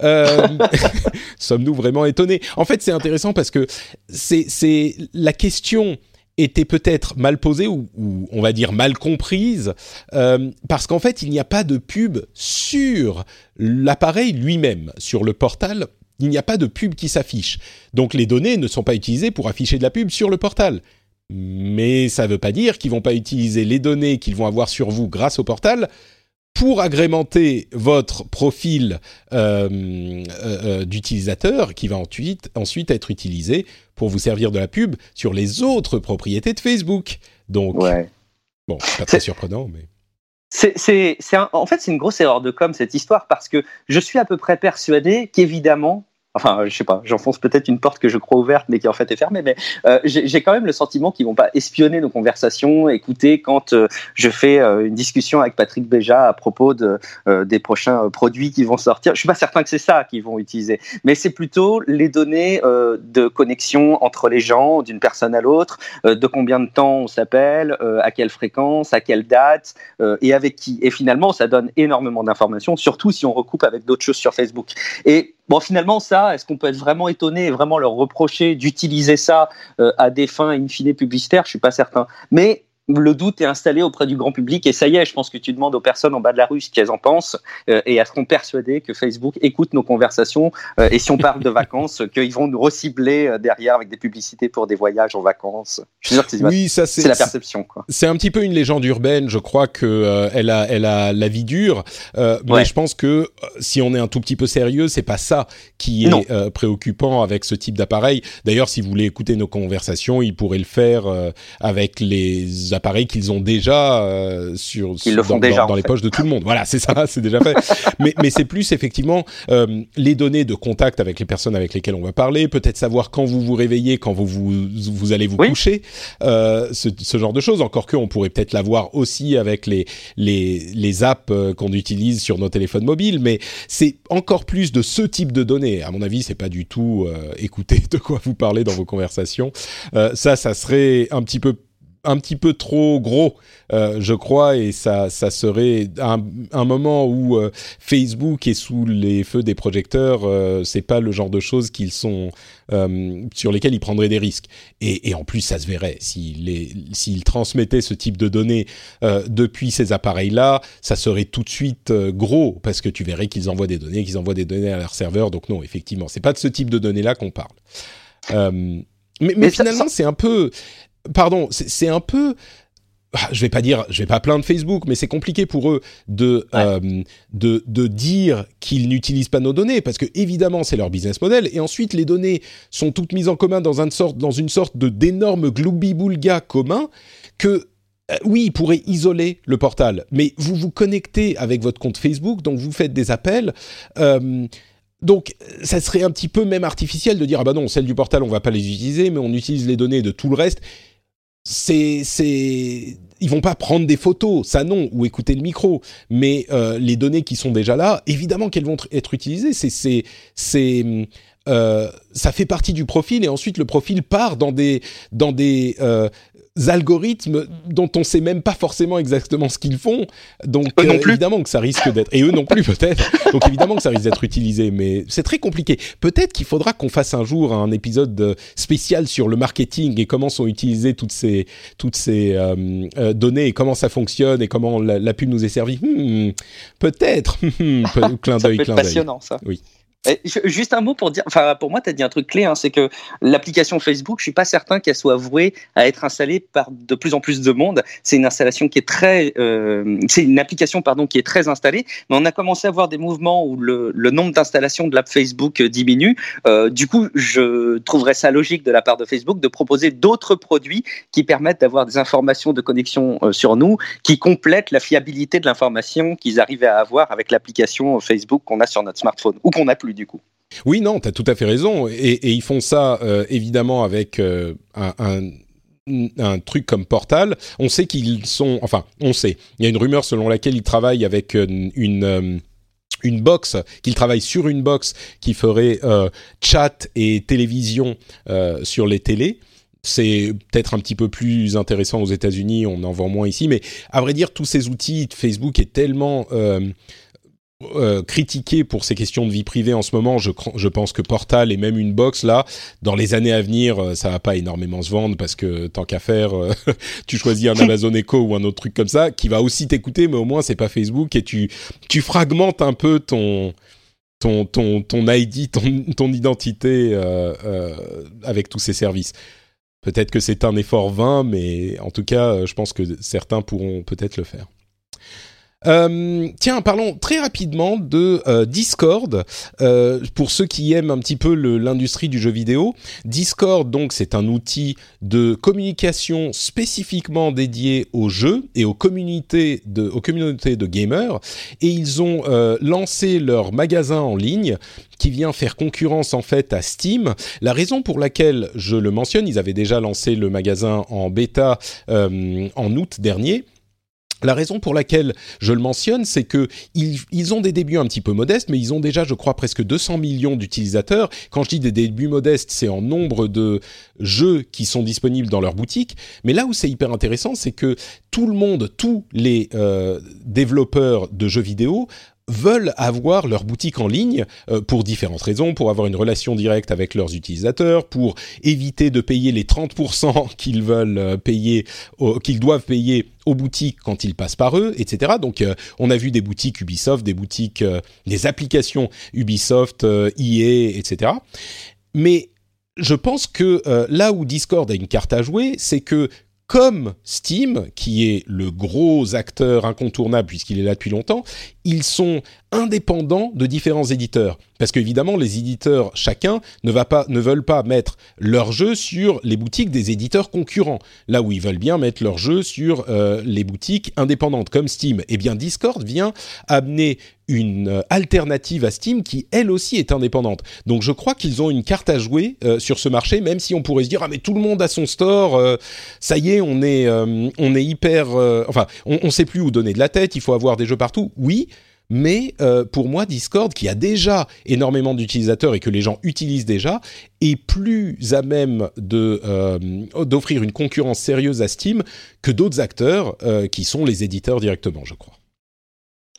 A: Euh, sommes-nous vraiment étonnés? En fait, c'est intéressant parce que c'est la question était peut-être mal posée ou, on va dire mal comprise euh, parce qu'en fait, il n'y a pas de pub sur l'appareil lui-même, sur le portal. Il n'y a pas de pub qui s'affiche. Donc les données ne sont pas utilisées pour afficher de la pub sur le portal. Mais ça ne veut pas dire qu'ils vont pas utiliser les données qu'ils vont avoir sur vous grâce au portal pour agrémenter votre profil euh, euh, euh, d'utilisateur qui va ensuite, ensuite être utilisé pour vous servir de la pub sur les autres propriétés de Facebook. Donc, bon, pas très surprenant, mais.
B: C'est, en fait, c'est une grosse erreur de com cette histoire parce que je suis à peu près persuadé qu'évidemment, Enfin, je sais pas, j'enfonce peut-être une porte que je crois ouverte, mais qui en fait est fermée. Mais euh, j'ai quand même le sentiment qu'ils vont pas espionner nos conversations, écouter quand euh, je fais euh, une discussion avec Patrick Béja à propos de, des prochains produits qui vont sortir. Je suis pas certain que c'est ça qu'ils vont utiliser, mais c'est plutôt les données de connexion entre les gens, d'une personne à l'autre, de combien de temps on s'appelle, à quelle fréquence, à quelle date et avec qui. Et finalement, ça donne énormément d'informations, surtout si on recoupe avec d'autres choses sur Facebook. Et Bon, finalement, ça, est-ce qu'on peut être vraiment étonné et vraiment leur reprocher d'utiliser ça euh, à des fins in publicitaires? Je suis pas certain. Mais le doute est installé auprès du grand public et ça y est, je pense que tu demandes aux personnes en bas de la rue ce qu'elles en pensent euh, et elles seront persuadées que Facebook écoute nos conversations euh, et si on parle de vacances, qu'ils vont nous recibler euh, derrière avec des publicités pour des voyages en vacances. Je suis sûr que c'est oui, ça c'est la perception.
A: C'est un petit peu une légende urbaine. Je crois que elle a elle a la vie dure, mais je pense que si on est un tout petit peu sérieux, c'est pas ça qui est préoccupant avec ce type d'appareil. D'ailleurs, si vous voulez écouter nos conversations, ils pourraient le faire avec les appareils qu'ils ont déjà euh, sur, dans, les poches de tout le monde. Voilà, c'est ça, c'est déjà fait. mais mais c'est plus effectivement euh, les données de contact avec les personnes avec lesquelles on va parler, peut-être savoir quand vous vous réveillez, quand vous vous, vous allez vous coucher, euh, ce, ce, genre de choses. Encore que on pourrait peut-être l'avoir aussi avec les les les apps qu'on utilise sur nos téléphones mobiles, mais c'est encore plus de ce type de données. À mon avis, c'est pas du tout écouter de quoi vous parlez dans vos conversations. ça, ça serait un petit peu un petit peu trop gros, euh, je crois, et ça, ça serait un, un moment où euh, Facebook est sous les feux des projecteurs. Euh, c'est pas le genre de choses qu'ils sont euh, sur lesquelles ils prendraient des risques. Et, et en plus, ça se verrait s'ils transmettaient ce type de données depuis ces appareils-là, ça serait tout de suite gros parce que tu verrais qu'ils envoient des données, qu'ils envoient des données à leur serveur. Donc non, effectivement, c'est pas de ce type de données-là qu'on parle. mais, mais, finalement, c'est un peu pardon, c'est un peu ah, je vais pas dire, je vais pas plaindre Facebook, mais c'est compliqué pour eux de euh, de, de dire qu'ils n'utilisent pas nos données parce que évidemment c'est leur business model et ensuite les données sont toutes mises en commun dans une sorte dans une sorte de d'énorme gloubi-boulga commun que euh, oui, ils pourraient isoler le portal, mais vous vous connectez avec votre compte Facebook, donc vous faites des appels. Euh, donc, ça serait un petit peu même artificiel de dire ah bah non, celles du portal on va pas les utiliser, mais on utilise les données de tout le reste c'est c'est ils vont pas prendre des photos, ça non, ou écouter le micro, mais euh, les données qui sont déjà là, évidemment qu'elles vont être utilisées. C'est c'est c'est euh, ça fait partie du profil et ensuite le profil part dans des dans des euh, algorithmes dont on sait même pas forcément exactement ce qu'ils font. Donc euh, évidemment que ça risque d'être et eux non plus peut-être. Donc évidemment que ça risque d'être utilisé, mais c'est très compliqué. Peut-être qu'il faudra qu'on fasse un jour un épisode spécial sur le marketing et comment sont utilisées toutes ces toutes ces euh, euh, données et comment ça fonctionne et comment la, pub nous est servie. Hmm, peut-être.
B: clin d'œil, clin d'œil. Passionnant ça.
A: Oui.
B: Juste un mot pour dire, enfin pour moi, tu as dit un truc clé, hein, c'est que l'application Facebook, je suis pas certain qu'elle soit vouée à être installée par de plus en plus de monde. C'est une installation qui est très, euh, c'est une application pardon qui est très installée, mais on a commencé à voir des mouvements où le, le nombre d'installations de l'app Facebook diminue. Euh, du coup, je trouverais ça logique de la part de Facebook de proposer d'autres produits qui permettent d'avoir des informations de connexion euh, sur nous, qui complètent la fiabilité de l'information qu'ils arrivaient à avoir avec l'application Facebook qu'on a sur notre smartphone ou qu'on a plus du coup.
A: Oui, non, tu as tout à fait raison. Et, ils font ça euh, évidemment avec euh, un, truc comme Portal. On sait qu'ils sont, enfin, on sait. Il y a une rumeur selon laquelle ils travaillent avec euh, une, une box, qu'ils travaillent sur une box qui ferait chat et télévision sur les télés. C'est peut-être un petit peu plus intéressant aux États-Unis, on en vend moins ici, mais à vrai dire, tous ces outils, Facebook est tellement critiqué pour ces questions de vie privée en ce moment. Je, je pense que Portal et même une box là, dans les années à venir, euh, ça va pas énormément se vendre parce que tant qu'à faire, euh, tu choisis un Amazon Echo ou un autre truc comme ça qui va aussi t'écouter, mais au moins c'est pas Facebook et tu tu fragmentes un peu ton ton ton ton ID, ton ton identité avec tous ces services. Peut-être que c'est un effort vain, mais en tout cas, je pense que certains pourront peut-être le faire. Euh, tiens, parlons très rapidement de euh, Discord. Euh, pour ceux qui aiment un petit peu l'industrie du jeu vidéo, Discord, donc, c'est un outil de communication spécifiquement dédié aux jeux et aux communautés de, aux communautés de gamers. Et ils ont lancé leur magasin en ligne qui vient faire concurrence en fait à Steam. La raison pour laquelle je le mentionne, ils avaient déjà lancé le magasin en bêta en août dernier la raison pour laquelle je le mentionne, c'est que ils, ont des débuts un petit peu modestes, mais ils ont déjà, je crois, presque 200 millions d'utilisateurs. Quand je dis des débuts modestes, c'est en nombre de jeux qui sont disponibles dans leur boutique. Mais là où c'est hyper intéressant, c'est que tout le monde, tous les euh, développeurs de jeux vidéo veulent avoir leur boutique en ligne euh, pour différentes raisons, pour avoir une relation directe avec leurs utilisateurs, pour éviter de payer les 30% qu'ils veulent euh, payer, qu'ils doivent payer aux boutiques quand ils passent par eux, etc. Donc euh, on a vu des boutiques Ubisoft, des boutiques, des applications Ubisoft, EA, etc. Mais je pense que là où Discord a une carte à jouer, c'est que comme Steam, qui est le gros acteur incontournable puisqu'il est là depuis longtemps, ils sont indépendants de différents éditeurs. Parce qu'évidemment, les éditeurs, chacun, ne, va pas, ne veulent pas mettre leur jeu sur les boutiques des éditeurs concurrents. Là où ils veulent bien mettre leur jeu sur euh, les boutiques indépendantes, comme Steam. Eh bien, Discord vient amener une euh, alternative à Steam qui, elle aussi, est indépendante. Donc, je crois qu'ils ont une carte à jouer euh, sur ce marché, même si on pourrait se dire, ah, mais tout le monde a son store, ça y est, on est, on est hyper... enfin, on ne sait plus où donner de la tête, il faut avoir des jeux partout. Oui, mais euh, pour moi, Discord, qui a déjà énormément d'utilisateurs et que les gens utilisent déjà, est plus à même de euh, d'offrir une concurrence sérieuse à Steam que d'autres acteurs euh, qui sont les éditeurs directement, je crois.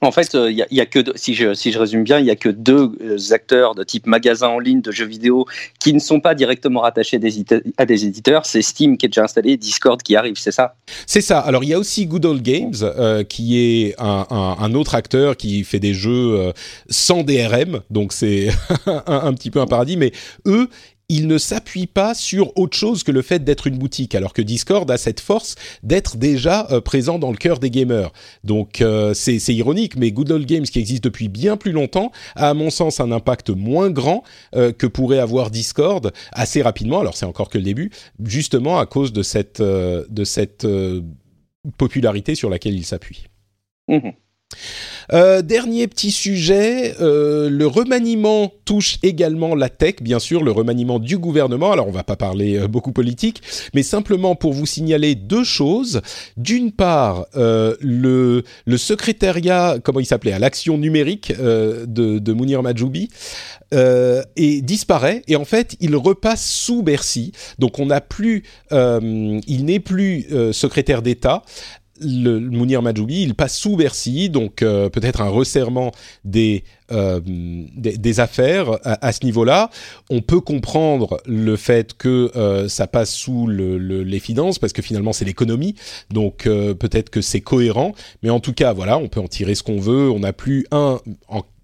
B: En fait, il euh, y, a, que si je si je résume bien, il y a que deux euh, acteurs de type magasin en ligne de jeux vidéo qui ne sont pas directement rattachés à des éditeurs. C'est Steam qui est déjà installé, Discord qui arrive, c'est ça?
A: C'est ça. Alors il y a aussi Good Old Games euh, qui est un, autre acteur qui fait des jeux sans DRM, donc c'est un, petit peu un paradis. Mais eux, il ne s'appuie pas sur autre chose que le fait d'être une boutique, alors que Discord a cette force d'être déjà euh, présent dans le cœur des gamers. Donc euh, c'est ironique, mais Good Old Games, qui existe depuis bien plus longtemps, a à mon sens un impact moins grand euh, que pourrait avoir Discord assez rapidement. Alors c'est encore que le début, justement à cause de cette, de cette popularité sur laquelle il s'appuie. Mmh euh, dernier petit sujet, euh, le remaniement touche également la tech, bien sûr, le remaniement du gouvernement. Alors on va pas parler euh, beaucoup politique, mais simplement pour vous signaler deux choses. D'une part, le, secrétariat, comment il s'appelait, à l'action numérique de, de Mounir Majoubi, et disparaît et en fait il repasse sous Bercy donc on n'a plus il n'est plus secrétaire d'État le Mounir Majoubi, il passe sous Bercy, donc euh, peut-être un resserrement des, euh, des, affaires à, ce niveau-là. On peut comprendre le fait que euh, ça passe sous le, les finances, parce que finalement c'est l'économie, donc peut-être que c'est cohérent, mais en tout cas, voilà, on peut en tirer ce qu'on veut. On n'a plus un,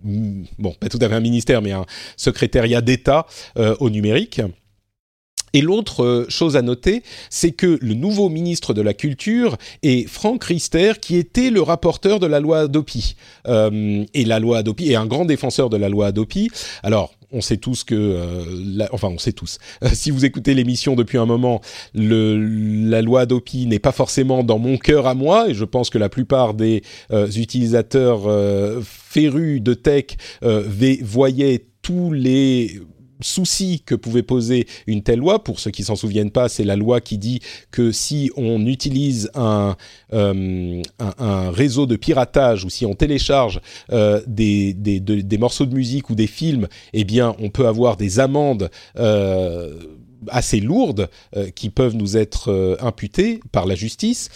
A: bon, pas tout à fait un ministère, mais un secrétariat d'État au numérique. Et l'autre euh, chose à noter, c'est que le nouveau ministre de la Culture est Franck Riester, qui était le rapporteur de la loi Adopi. Euh, et la loi Adopi est un grand défenseur de la loi Adopi. Alors, on sait tous que, euh, enfin, on sait tous. si vous écoutez l'émission depuis un moment, le, la loi Adopi n'est pas forcément dans mon cœur à moi, et je pense que la plupart des utilisateurs férus de tech voyaient tous les souci que pouvait poser une telle loi. Pour ceux qui s'en souviennent pas, c'est la loi qui dit que si on utilise un, euh, un, réseau de piratage ou si on télécharge euh, des, des, morceaux de musique ou des films, eh bien, on peut avoir des amendes. Euh, assez lourdes qui peuvent nous être imputées par la justice.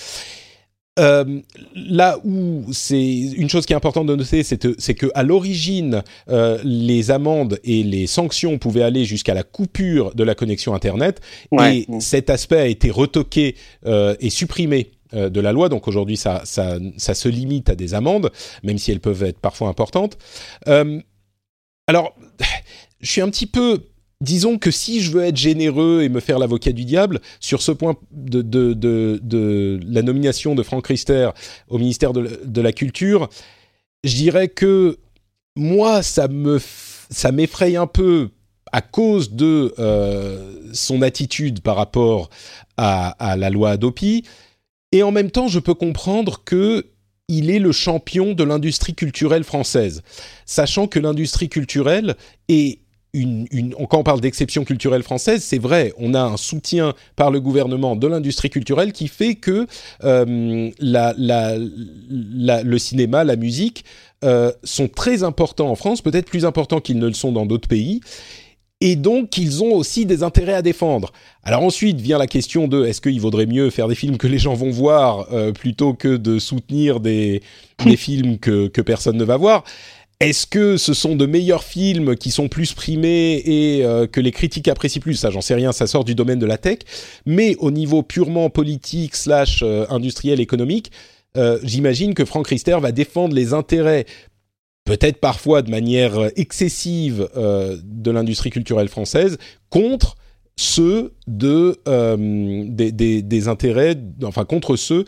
A: Euh, là où c'est une chose qui est importante de noter, c'est que à l'origine, euh, les amendes et les sanctions pouvaient aller jusqu'à la coupure de la connexion Internet, et cet aspect a été retoqué euh, et supprimé de la loi. Donc aujourd'hui, ça, ça, ça, se limite à des amendes, même si elles peuvent être parfois importantes. alors, je suis un petit peu disons que si je veux être généreux et me faire l'avocat du diable, sur ce point de, la nomination de Franck Rister au ministère de, la Culture, je dirais que moi, ça m'effraie un peu à cause de euh, son attitude par rapport à, à, la loi Adopi, et en même temps, je peux comprendre que il est le champion de l'industrie culturelle française, sachant que l'industrie culturelle est une, quand on parle d'exception culturelle française, c'est vrai, on a un soutien par le gouvernement de l'industrie culturelle qui fait que euh, la, le cinéma, la musique euh, sont très importants en France, peut-être plus importants qu'ils ne le sont dans d'autres pays. Et donc, ils ont aussi des intérêts à défendre. Alors ensuite vient la question de est-ce qu'il vaudrait mieux faire des films que les gens vont voir euh, plutôt que de soutenir des, des films que, que personne ne va voir? Est-ce que ce sont de meilleurs films qui sont plus primés et euh, que les critiques apprécient plus? Ça, j'en sais rien, ça sort du domaine de la tech. Mais au niveau purement politique slash euh, industriel économique, euh, j'imagine que Frank Rister va défendre les intérêts, peut-être parfois de manière excessive, de l'industrie culturelle française contre ceux de des, des, intérêts, enfin contre ceux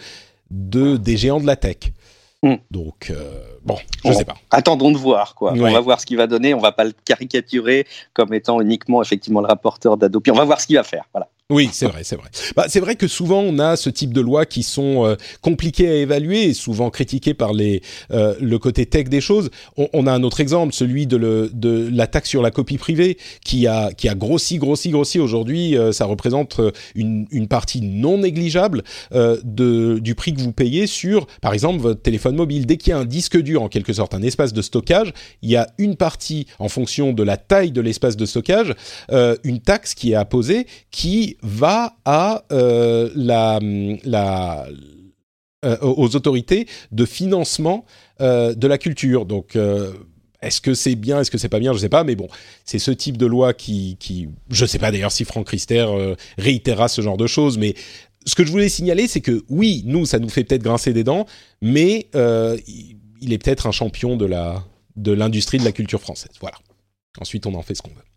A: de des géants de la tech. Hmm. Donc, euh, bon, je ne sais pas.
B: Attendons de voir, quoi. On va voir ce qu'il va donner. On va pas le caricaturer comme étant uniquement, effectivement, le rapporteur d'Adopi. On va voir ce qu'il va faire. Voilà.
A: Oui, c'est vrai, c'est vrai. Bah, c'est vrai que souvent on a ce type de lois qui sont euh, compliquées à évaluer et souvent critiquées par les euh, le côté tech des choses. On, a un autre exemple, celui de, le, de la taxe sur la copie privée qui a qui a grossi, grossi, grossi. Aujourd'hui, euh, ça représente une, une partie non négligeable de du prix que vous payez sur, par exemple, votre téléphone mobile. Dès qu'il y a un disque dur, en quelque sorte, un espace de stockage, il y a une partie en fonction de la taille de l'espace de stockage, une taxe qui est apposée qui va euh, euh, aux autorités de financement euh, de la culture. Donc est-ce que c'est bien, est-ce que c'est pas bien, je sais pas, mais bon, c'est ce type de loi qui, qui je sais pas d'ailleurs si Franck Rister réitérera ce genre de choses, mais ce que je voulais signaler, c'est que oui, nous, ça nous fait peut-être grincer des dents, mais il est peut-être un champion de de l'industrie de la culture française. Voilà. Ensuite, on en fait ce qu'on veut.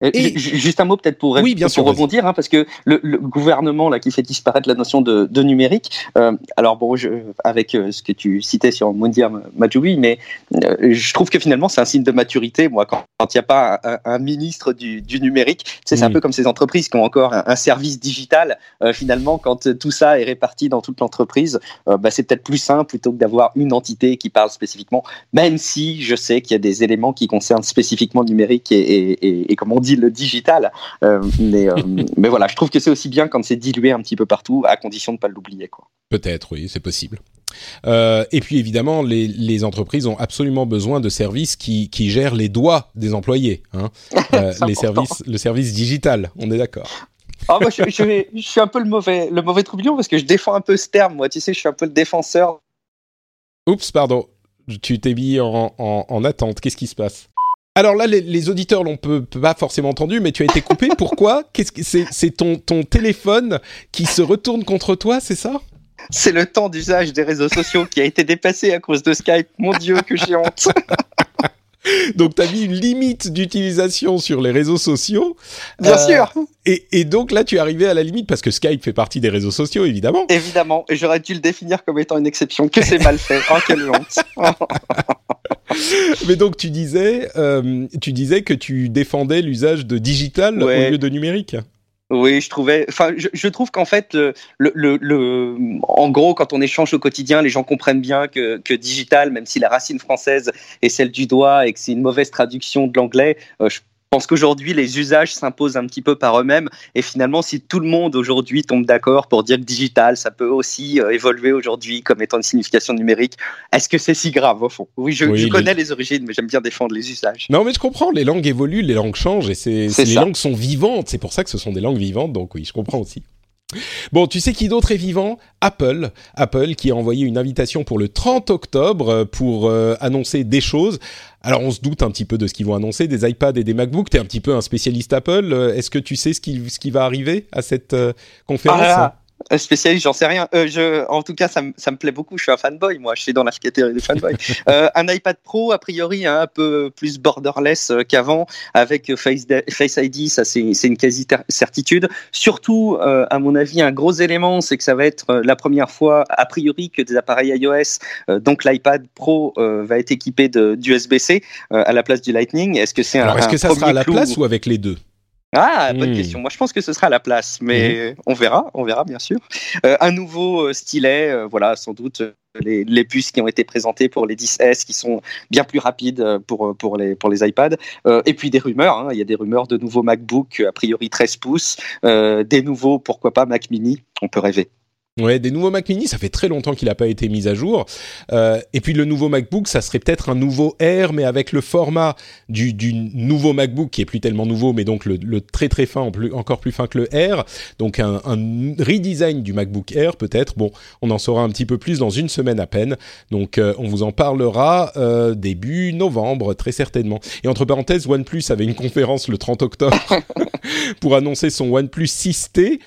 B: Et, juste un mot peut-être pour,
A: oui, bien
B: pour rebondir, hein, parce que le, le, gouvernement là qui fait disparaître la notion de, de numérique. Euh, alors bon, je, avec euh, ce que tu citais sur Mundir Majoubi, mais euh, je trouve que finalement c'est un signe de maturité. Moi, quand il n'y a pas un, un, ministre du, du numérique, c'est un peu comme ces entreprises qui ont encore un, service digital. Euh, finalement, quand tout ça est réparti dans toute l'entreprise, bah, c'est peut-être plus simple plutôt que d'avoir une entité qui parle spécifiquement. Même si je sais qu'il y a des éléments qui concernent spécifiquement le numérique et, et, et, et comme on dit le digital. Euh, mais, euh, mais voilà, je trouve que c'est aussi bien quand c'est dilué un petit peu partout, à condition de ne pas l'oublier.
A: Peut-être, oui, c'est possible. Euh, et puis évidemment, les, les, entreprises ont absolument besoin de services qui, qui gèrent les doigts des employés. Hein. les services, le service digital, on est d'accord.
B: Ah, moi, je, je, je, suis un peu le mauvais, le mauvais troublion parce que je défends un peu ce terme. Moi, tu sais, je suis un peu le défenseur.
A: Oups, pardon. Tu t'es mis en, en, en attente. Qu'est-ce qui se passe? Alors là, les, auditeurs l'ont pas forcément entendu, mais tu as été coupé. Pourquoi? Qu'est-ce que c'est ton, ton téléphone qui se retourne contre toi, c'est ça?
B: C'est le temps d'usage des réseaux sociaux qui a été dépassé à cause de Skype. Mon Dieu, que j'ai honte.
A: donc, tu as mis une limite d'utilisation sur les réseaux sociaux.
B: Bien euh, sûr.
A: Et, et, donc là, tu es arrivé à la limite parce que Skype fait partie des réseaux sociaux, évidemment.
B: Évidemment. Et j'aurais dû le définir comme étant une exception. Que c'est mal fait. Oh, quelle honte.
A: Mais donc tu disais, euh, tu disais que tu défendais l'usage de digital au lieu de numérique.
B: Oui, je trouvais. Enfin, je, je trouve qu'en fait, le, le, le, en gros, quand on échange au quotidien, les gens comprennent bien que, que digital, même si la racine française est celle du doigt et que c'est une mauvaise traduction de l'anglais, euh, je pense qu'aujourd'hui, les usages s'imposent un petit peu par eux-mêmes. Et finalement, si tout le monde aujourd'hui tombe d'accord pour dire que digital, ça peut aussi euh, évoluer aujourd'hui comme étant une signification numérique, est-ce que c'est si grave au fond? Oui, je, connais les... origines, mais j'aime bien défendre les usages.
A: Non, mais je comprends. Les langues évoluent, les langues changent, et c'est les langues sont vivantes. C'est pour ça que ce sont des langues vivantes. Donc oui, je comprends aussi. Bon, tu sais qui d'autre est vivant? Apple. Apple qui a envoyé une invitation pour le 30 octobre euh, pour euh, annoncer des choses. Alors on se doute un petit peu de ce qu'ils vont annoncer, des iPads et des MacBooks. Tu es un petit peu un spécialiste Apple. Euh, est-ce que tu sais ce qui, ce qui va arriver à cette conférence
B: ah, Spécialiste, j'en sais rien. Euh, je, en tout cas, ça, ça, me plaît beaucoup. Je suis un fanboy, moi. Je suis dans la catégorie des fanboys. euh, un iPad Pro, a priori, un peu plus borderless euh, qu'avant, avec Face, Face ID. Ça, c'est une quasi certitude. Surtout, euh, à mon avis, un gros élément, c'est que ça va être la première fois, a priori, que des appareils iOS, donc l'iPad Pro, va être équipé d'USB-C à la place du Lightning. Est-ce que c'est un,
A: est-ce que ça sera à la place ou avec les deux?
B: Ah, bonne hmm. question. Moi, je pense que ce sera à la place, mais hmm. on verra, on verra bien sûr. Euh, un nouveau euh, stylet, euh, voilà, sans doute les, les, puces qui ont été présentées pour les 10S qui sont bien plus rapides pour, pour, les, pour les iPads. et puis des rumeurs, hein. il y a des rumeurs de nouveaux MacBook, a priori 13 pouces, des nouveaux, pourquoi pas, Mac Mini, on peut rêver.
A: Ouais, des nouveaux Mac Mini, ça fait très longtemps qu'il n'a pas été mis à jour. Euh, et puis le nouveau MacBook, ça serait peut-être un nouveau Air, mais avec le format du, du, nouveau MacBook qui est plus tellement nouveau, mais donc le, le très très fin, plus, encore plus fin que le Air. Donc un, un redesign du MacBook Air peut-être. Bon, on en saura un petit peu plus dans une semaine à peine. Donc euh, on vous en parlera euh, début novembre très certainement. Et entre parenthèses, OnePlus avait une conférence le 30 octobre pour annoncer son OnePlus 6T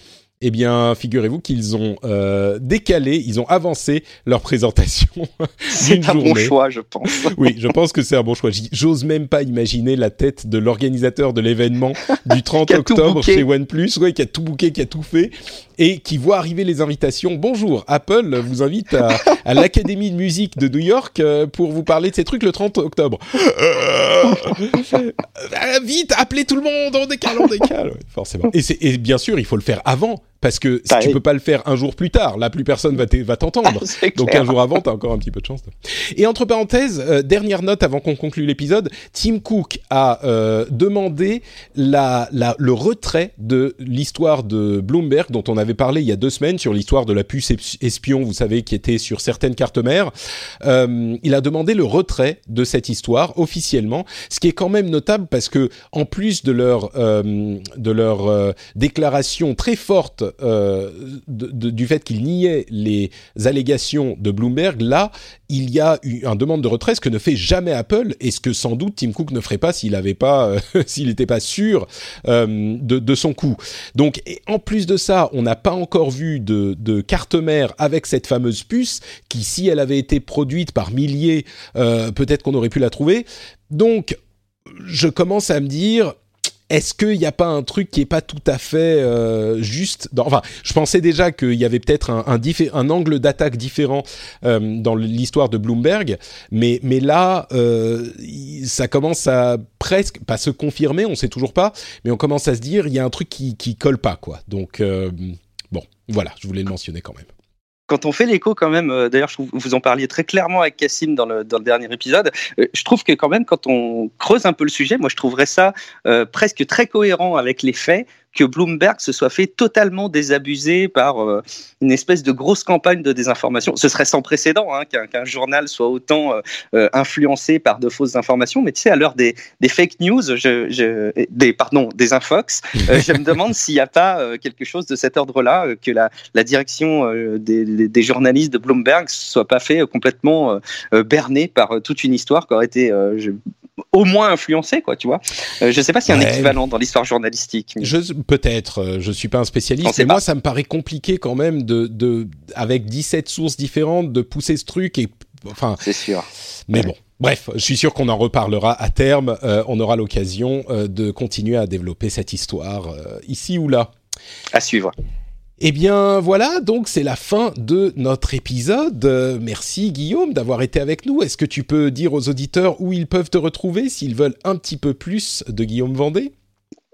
A: eh bien, figurez-vous qu'ils ont euh, décalé, ils ont avancé leur présentation
B: C'est un bon choix, je pense.
A: oui, je pense que c'est un bon choix. J'ose même pas imaginer la tête de l'organisateur de l'événement du 30 octobre chez OnePlus, ouais, qui a tout booké, qui a tout fait, et qui voit arriver les invitations. Bonjour, Apple vous invite à, à l'Académie de musique de New York euh, pour vous parler de ces trucs le 30 octobre. Euh, vite, appelez tout le monde, on décale, on décale. forcément. Et, et bien sûr, il faut le faire avant parce que si tu peux pas le faire un jour plus tard, là plus personne va t'entendre. Donc un jour avant, t'as encore un petit peu de chance. Et entre parenthèses, euh, dernière note avant qu'on conclue l'épisode, Tim Cook a euh, demandé la, la, le retrait de l'histoire de Bloomberg dont on avait parlé il y a deux semaines sur l'histoire de la puce espion, vous savez, qui était sur certaines cartes mères. Euh, il a demandé le retrait de cette histoire officiellement, ce qui est quand même notable parce que en plus de leur euh, de leur déclaration très forte euh, du fait qu'il niait les allégations de Bloomberg, là, il y a eu un demande de retrait, ce que ne fait jamais Apple, et ce que sans doute Tim Cook ne ferait pas s'il n'avait pas, euh, n'était pas sûr euh, de, son coup. Donc, en plus de ça, on n'a pas encore vu de carte mère avec cette fameuse puce, qui, si elle avait été produite par milliers, peut-être qu'on aurait pu la trouver. Donc, je commence à me dire, est-ce qu'il n'y a pas un truc qui est pas tout à fait euh, juste Enfin, je pensais déjà qu'il y avait peut-être un, un, angle d'attaque différent euh, dans l'histoire de Bloomberg, mais, mais là, euh, ça commence à presque, pas se confirmer, on sait toujours pas, mais on commence à se dire, il y a un truc qui, qui colle pas, quoi. Donc, bon, voilà, je voulais le mentionner quand même
B: quand on fait l'écho quand même, euh, d'ailleurs, vous en parliez très clairement avec Cassim dans le, dernier épisode, euh, je trouve que quand même, quand on creuse un peu le sujet, moi je trouverais ça euh, presque très cohérent avec les faits que Bloomberg se soit fait totalement désabusé par euh, une espèce de grosse campagne de désinformation. Ce serait sans précédent hein, qu'un journal soit autant euh, euh, influencé par de fausses informations. Mais tu sais, à l'heure des, des, fake news, je, je, des pardon, des infox, je me demande s'il n'y a pas quelque chose de cet ordre-là, que la, la direction des, des, journalistes de Bloomberg soit pas fait complètement berné par toute une histoire qui aurait été au moins influencé, quoi, tu vois. Je sais pas s'il y a un équivalent dans l'histoire journalistique.
A: Je peut-être, euh, je suis pas un spécialiste, mais moi ça me paraît compliqué quand même de, de avec 17 sources différentes de pousser ce truc et enfin.
B: C'est sûr.
A: Mais bon. Bref, je suis sûr qu'on en reparlera à terme. Euh, on aura l'occasion de continuer à développer cette histoire ici ou là.
B: À suivre.
A: Eh bien voilà, donc c'est la fin de notre épisode. Euh, merci Guillaume d'avoir été avec nous. Est-ce que tu peux dire aux auditeurs où ils peuvent te retrouver s'ils veulent un petit peu plus de Guillaume Vendée?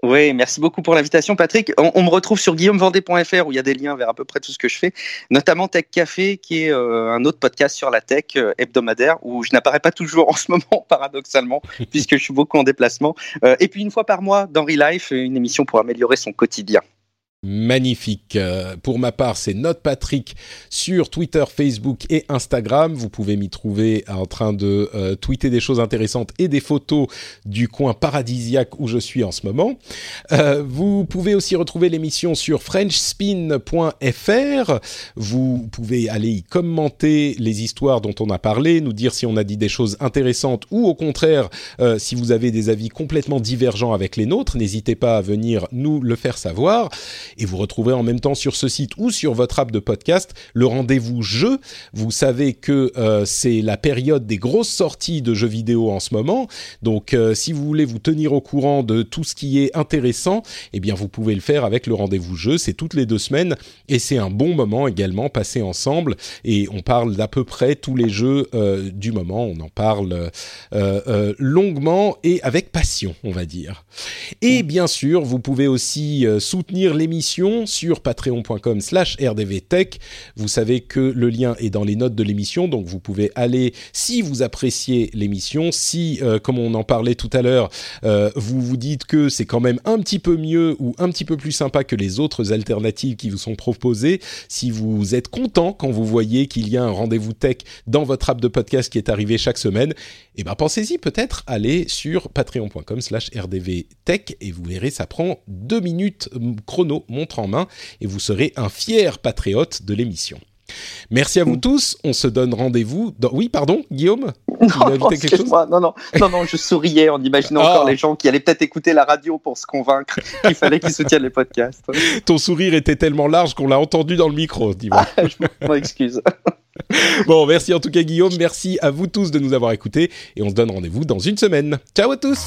B: Oui, merci beaucoup pour l'invitation, Patrick. On, me retrouve sur guillaumevendée.fr où il y a des liens vers à peu près tout ce que je fais, notamment Tech Café, qui est euh, un autre podcast sur la tech euh, hebdomadaire où je n'apparais pas toujours en ce moment, paradoxalement, puisque je suis beaucoup en déplacement. et puis une fois par mois dans Relife, une émission pour améliorer son quotidien.
A: Magnifique. Euh, pour ma part, c'est Note Patrick sur Twitter, Facebook et Instagram. Vous pouvez m'y trouver en train de euh, tweeter des choses intéressantes et des photos du coin paradisiaque où je suis en ce moment. Euh, vous pouvez aussi retrouver l'émission sur frenchspin.fr. Vous pouvez aller y commenter les histoires dont on a parlé, nous dire si on a dit des choses intéressantes ou au contraire si vous avez des avis complètement divergents avec les nôtres. N'hésitez pas à venir nous le faire savoir. Et vous retrouverez en même temps sur ce site ou sur votre app de podcast le rendez-vous jeu. Vous savez que euh, c'est la période des grosses sorties de jeux vidéo en ce moment. Donc euh, si vous voulez vous tenir au courant de tout ce qui est intéressant, eh bien vous pouvez le faire avec le rendez-vous jeu. C'est toutes les deux semaines et c'est un bon moment également passé ensemble. Et on parle d'à peu près tous les jeux euh, du moment. On en parle longuement et avec passion, on va dire. Et bien sûr, vous pouvez aussi soutenir l'émission sur patreon.com slash rdvtech. Vous savez que le lien est dans les notes de l'émission, donc vous pouvez aller, si vous appréciez l'émission, si, euh, comme on en parlait tout à l'heure, euh, vous vous dites que c'est quand même un petit peu mieux ou un petit peu plus sympa que les autres alternatives qui vous sont proposées, si vous êtes content quand vous voyez qu'il y a un rendez-vous tech dans votre app de podcast qui est arrivé chaque semaine, eh ben pensez-y peut-être, allez sur patreon.com slash rdvtech et vous verrez, ça prend deux minutes chrono montre en main et vous serez un fier patriote de l'émission. Merci à vous mm. tous. On se donne rendez-vous. Oui, pardon, Guillaume
B: non, non, quelque chose? Non, non, non, non, je souriais en imaginant encore ah. les gens qui allaient peut-être écouter la radio pour se convaincre qu'il fallait qu'ils soutiennent les podcasts.
A: Ton sourire était tellement large qu'on l'a entendu dans le micro, dis-moi.
B: Ah, je m'excuse.
A: bon, merci en tout cas, Guillaume. Merci à vous tous de nous avoir écoutés et on se donne rendez-vous dans une semaine. Ciao à tous!